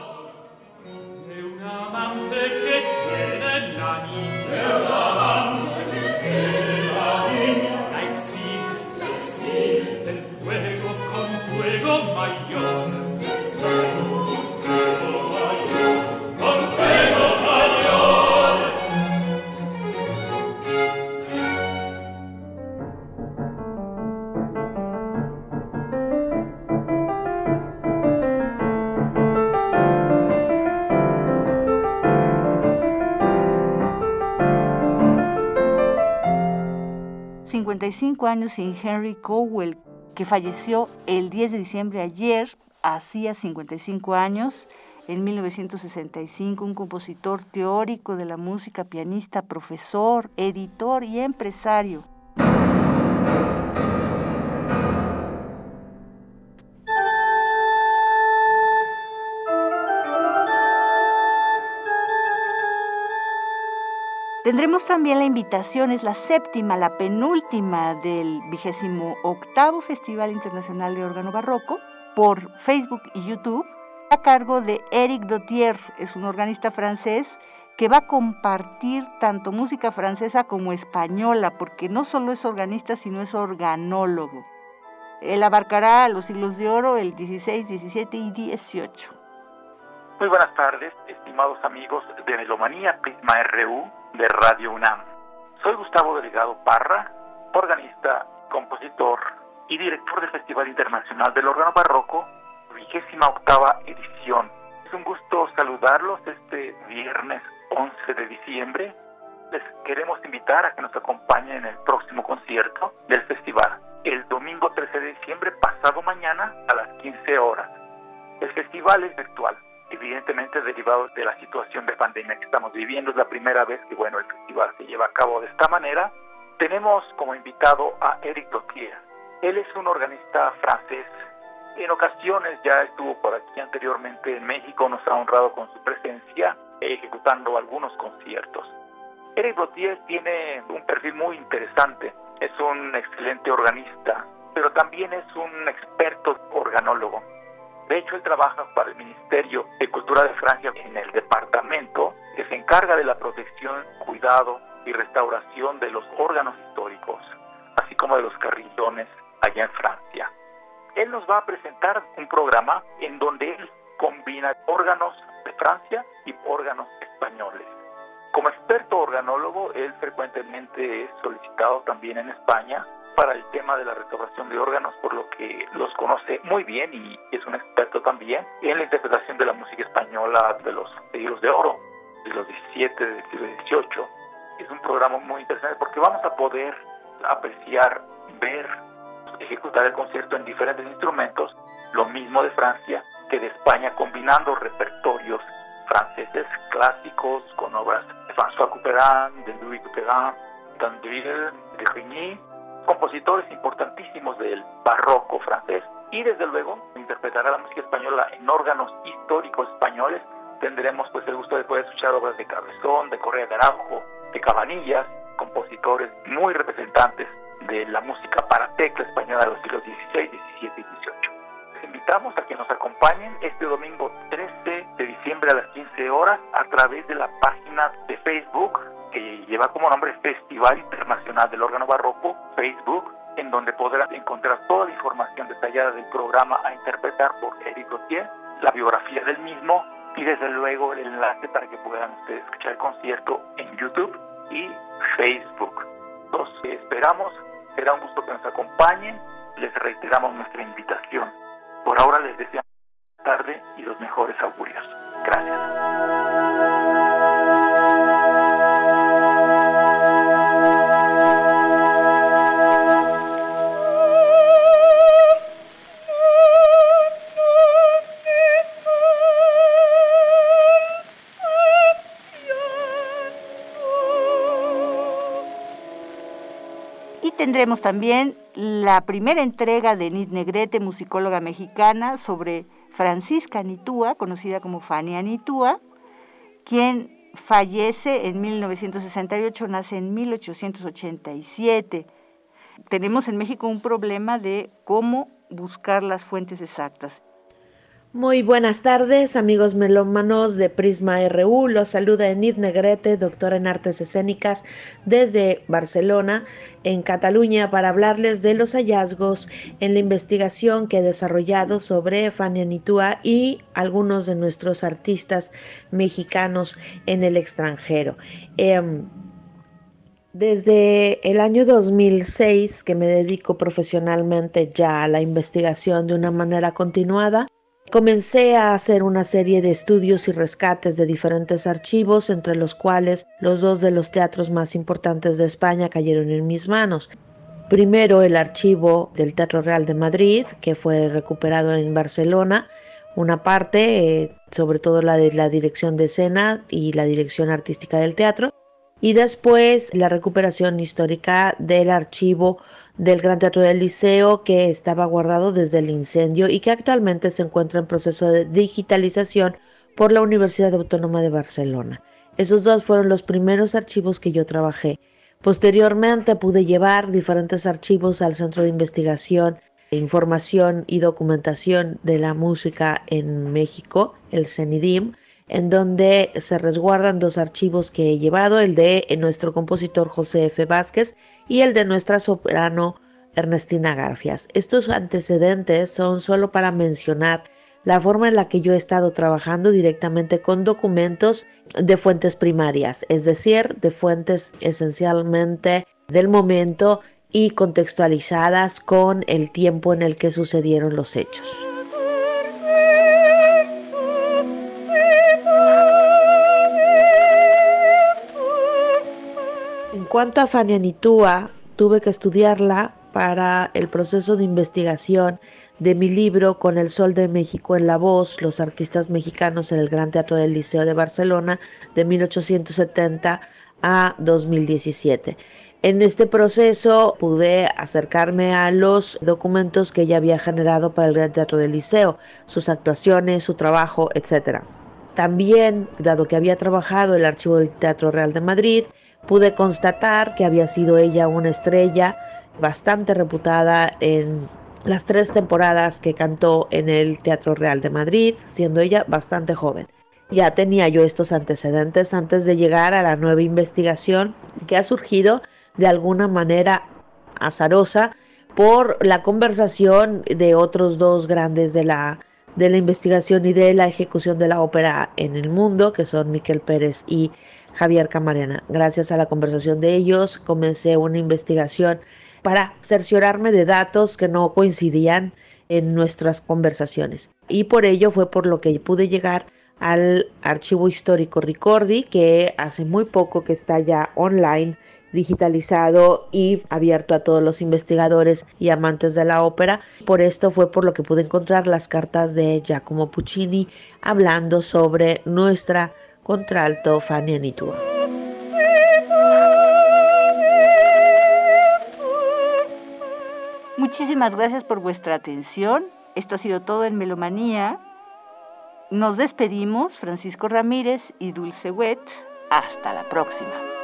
55 años sin Henry Cowell, que falleció el 10 de diciembre ayer, hacía 55 años, en 1965, un compositor teórico de la música, pianista, profesor, editor y empresario. Tendremos también la invitación, es la séptima, la penúltima del vigésimo octavo Festival Internacional de Órgano Barroco por Facebook y YouTube a cargo de Eric Dotier, es un organista francés que va a compartir tanto música francesa como española, porque no solo es organista, sino es organólogo. Él abarcará los siglos de oro, el 16, 17 y 18. Muy buenas tardes, estimados amigos de Melomanía Prisma RU de Radio UNAM. Soy Gustavo Delegado Parra, organista, compositor y director del Festival Internacional del Órgano Barroco vigésima octava edición. Es un gusto saludarlos este viernes 11 de diciembre. Les queremos invitar a que nos acompañen en el próximo concierto del festival, el domingo 13 de diciembre, pasado mañana a las 15 horas. El festival es virtual, evidentemente derivado de la situación de pandemia que estamos viviendo. Es la primera vez que bueno el festival se lleva a cabo de esta manera. Tenemos como invitado a Eric Gautier. Él es un organista francés. En ocasiones ya estuvo por aquí anteriormente en México, nos ha honrado con su presencia ejecutando algunos conciertos. Eric Gautier tiene un perfil muy interesante. Es un excelente organista, pero también es un experto organólogo de hecho, él trabaja para el Ministerio de Cultura de Francia en el departamento que se encarga de la protección, cuidado y restauración de los órganos históricos, así como de los carrillones allá en Francia. Él nos va a presentar un programa en donde él combina órganos de Francia y órganos españoles. Como experto organólogo, él frecuentemente es solicitado también en España para el tema de la restauración de órganos, por lo que los conoce muy bien y es un experto también en la interpretación de la música española de los siglos de oro, de los 17, del siglo XVIII. Es un programa muy interesante porque vamos a poder apreciar, ver, ejecutar el concierto en diferentes instrumentos, lo mismo de Francia que de España, combinando repertorios franceses clásicos con obras de François Couperin, de Louis Couperin, d'Andeville, de Rigny, compositores importantísimos del barroco francés y desde luego interpretará la música española en órganos históricos españoles. Tendremos pues el gusto de poder escuchar obras de Cabezón, de Correa de Araujo, de Cabanillas, compositores muy representantes de la música para tecla española de los siglos XVI, XVII y XVIII. Les invitamos a que nos acompañen este domingo 13 de diciembre a las 15 horas a través de la página de Facebook que lleva como nombre Festival Internacional del Órgano Barroco, Facebook, en donde podrás encontrar toda la información detallada del programa a interpretar por Eric Gauthier, la biografía del mismo y desde luego el enlace para que puedan ustedes escuchar el concierto en YouTube y Facebook. Los esperamos, será un gusto que nos acompañen, les reiteramos nuestra invitación. Por ahora les deseamos tarde y los mejores augurios. Gracias. Tendremos también la primera entrega de Nid Negrete, musicóloga mexicana, sobre Francisca Nitúa, conocida como Fania Nitúa, quien fallece en 1968, nace en 1887. Tenemos en México un problema de cómo buscar las fuentes exactas. Muy buenas tardes, amigos melómanos de Prisma RU. Los saluda Enid Negrete, doctora en artes escénicas desde Barcelona, en Cataluña, para hablarles de los hallazgos en la investigación que he desarrollado sobre Fania Nitua y algunos de nuestros artistas mexicanos en el extranjero. Em, desde el año 2006 que me dedico profesionalmente ya a la investigación de una manera continuada, Comencé a hacer una serie de estudios y rescates de diferentes archivos, entre los cuales los dos de los teatros más importantes de España cayeron en mis manos. Primero el archivo del Teatro Real de Madrid, que fue recuperado en Barcelona, una parte, eh, sobre todo la de la dirección de escena y la dirección artística del teatro, y después la recuperación histórica del archivo del Gran Teatro del Liceo que estaba guardado desde el incendio y que actualmente se encuentra en proceso de digitalización por la Universidad Autónoma de Barcelona. Esos dos fueron los primeros archivos que yo trabajé. Posteriormente pude llevar diferentes archivos al Centro de Investigación, Información y Documentación de la Música en México, el CENIDIM, en donde se resguardan dos archivos que he llevado, el de nuestro compositor José F. Vázquez y el de nuestra soprano Ernestina Garfias. Estos antecedentes son solo para mencionar la forma en la que yo he estado trabajando directamente con documentos de fuentes primarias, es decir, de fuentes esencialmente del momento y contextualizadas con el tiempo en el que sucedieron los hechos. Cuanto a Fania Nitúa, tuve que estudiarla para el proceso de investigación de mi libro Con el Sol de México en la voz, los artistas mexicanos en el Gran Teatro del Liceo de Barcelona de 1870 a 2017. En este proceso pude acercarme a los documentos que ella había generado para el Gran Teatro del Liceo, sus actuaciones, su trabajo, etc. También, dado que había trabajado el archivo del Teatro Real de Madrid, pude constatar que había sido ella una estrella bastante reputada en las tres temporadas que cantó en el Teatro Real de Madrid, siendo ella bastante joven. Ya tenía yo estos antecedentes antes de llegar a la nueva investigación que ha surgido de alguna manera azarosa por la conversación de otros dos grandes de la, de la investigación y de la ejecución de la ópera en el mundo, que son Miquel Pérez y Javier Camarena. Gracias a la conversación de ellos comencé una investigación para cerciorarme de datos que no coincidían en nuestras conversaciones. Y por ello fue por lo que pude llegar al archivo histórico Ricordi, que hace muy poco que está ya online, digitalizado y abierto a todos los investigadores y amantes de la ópera. Por esto fue por lo que pude encontrar las cartas de Giacomo Puccini hablando sobre nuestra contralto Fania Nitua. Muchísimas gracias por vuestra atención. Esto ha sido todo en Melomanía. Nos despedimos, Francisco Ramírez y Dulce Wet. Hasta la próxima.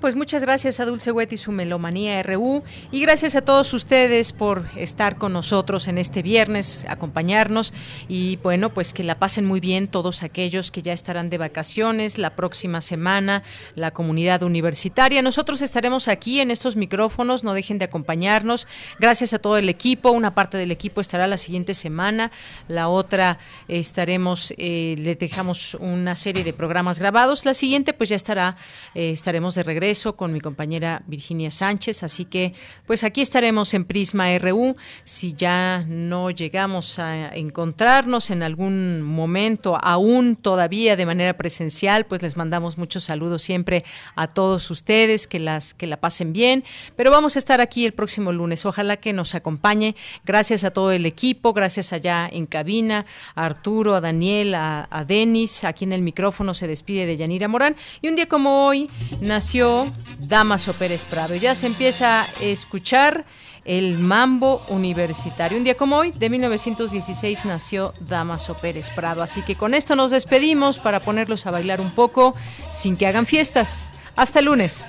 Pues muchas gracias a Dulce y su Melomanía RU y gracias a todos ustedes por estar con nosotros en este viernes, acompañarnos y bueno, pues que la pasen muy bien todos aquellos que ya estarán de vacaciones la próxima semana, la comunidad universitaria. Nosotros estaremos aquí en estos micrófonos, no dejen de acompañarnos. Gracias a todo el equipo, una parte del equipo estará la siguiente semana, la otra estaremos, eh, le dejamos una serie de programas grabados, la siguiente pues ya estará, eh, estaremos de regreso con mi compañera Virginia Sánchez, así que pues aquí estaremos en Prisma RU. Si ya no llegamos a encontrarnos en algún momento, aún todavía de manera presencial, pues les mandamos muchos saludos siempre a todos ustedes, que las que la pasen bien, pero vamos a estar aquí el próximo lunes. Ojalá que nos acompañe. Gracias a todo el equipo, gracias allá en cabina, a Arturo, a Daniel, a Denis, aquí en el micrófono se despide de Yanira Morán y un día como hoy nació Damaso Pérez Prado. Ya se empieza a escuchar el mambo universitario. Un día como hoy, de 1916, nació Damaso Pérez Prado. Así que con esto nos despedimos para ponerlos a bailar un poco sin que hagan fiestas. Hasta el lunes.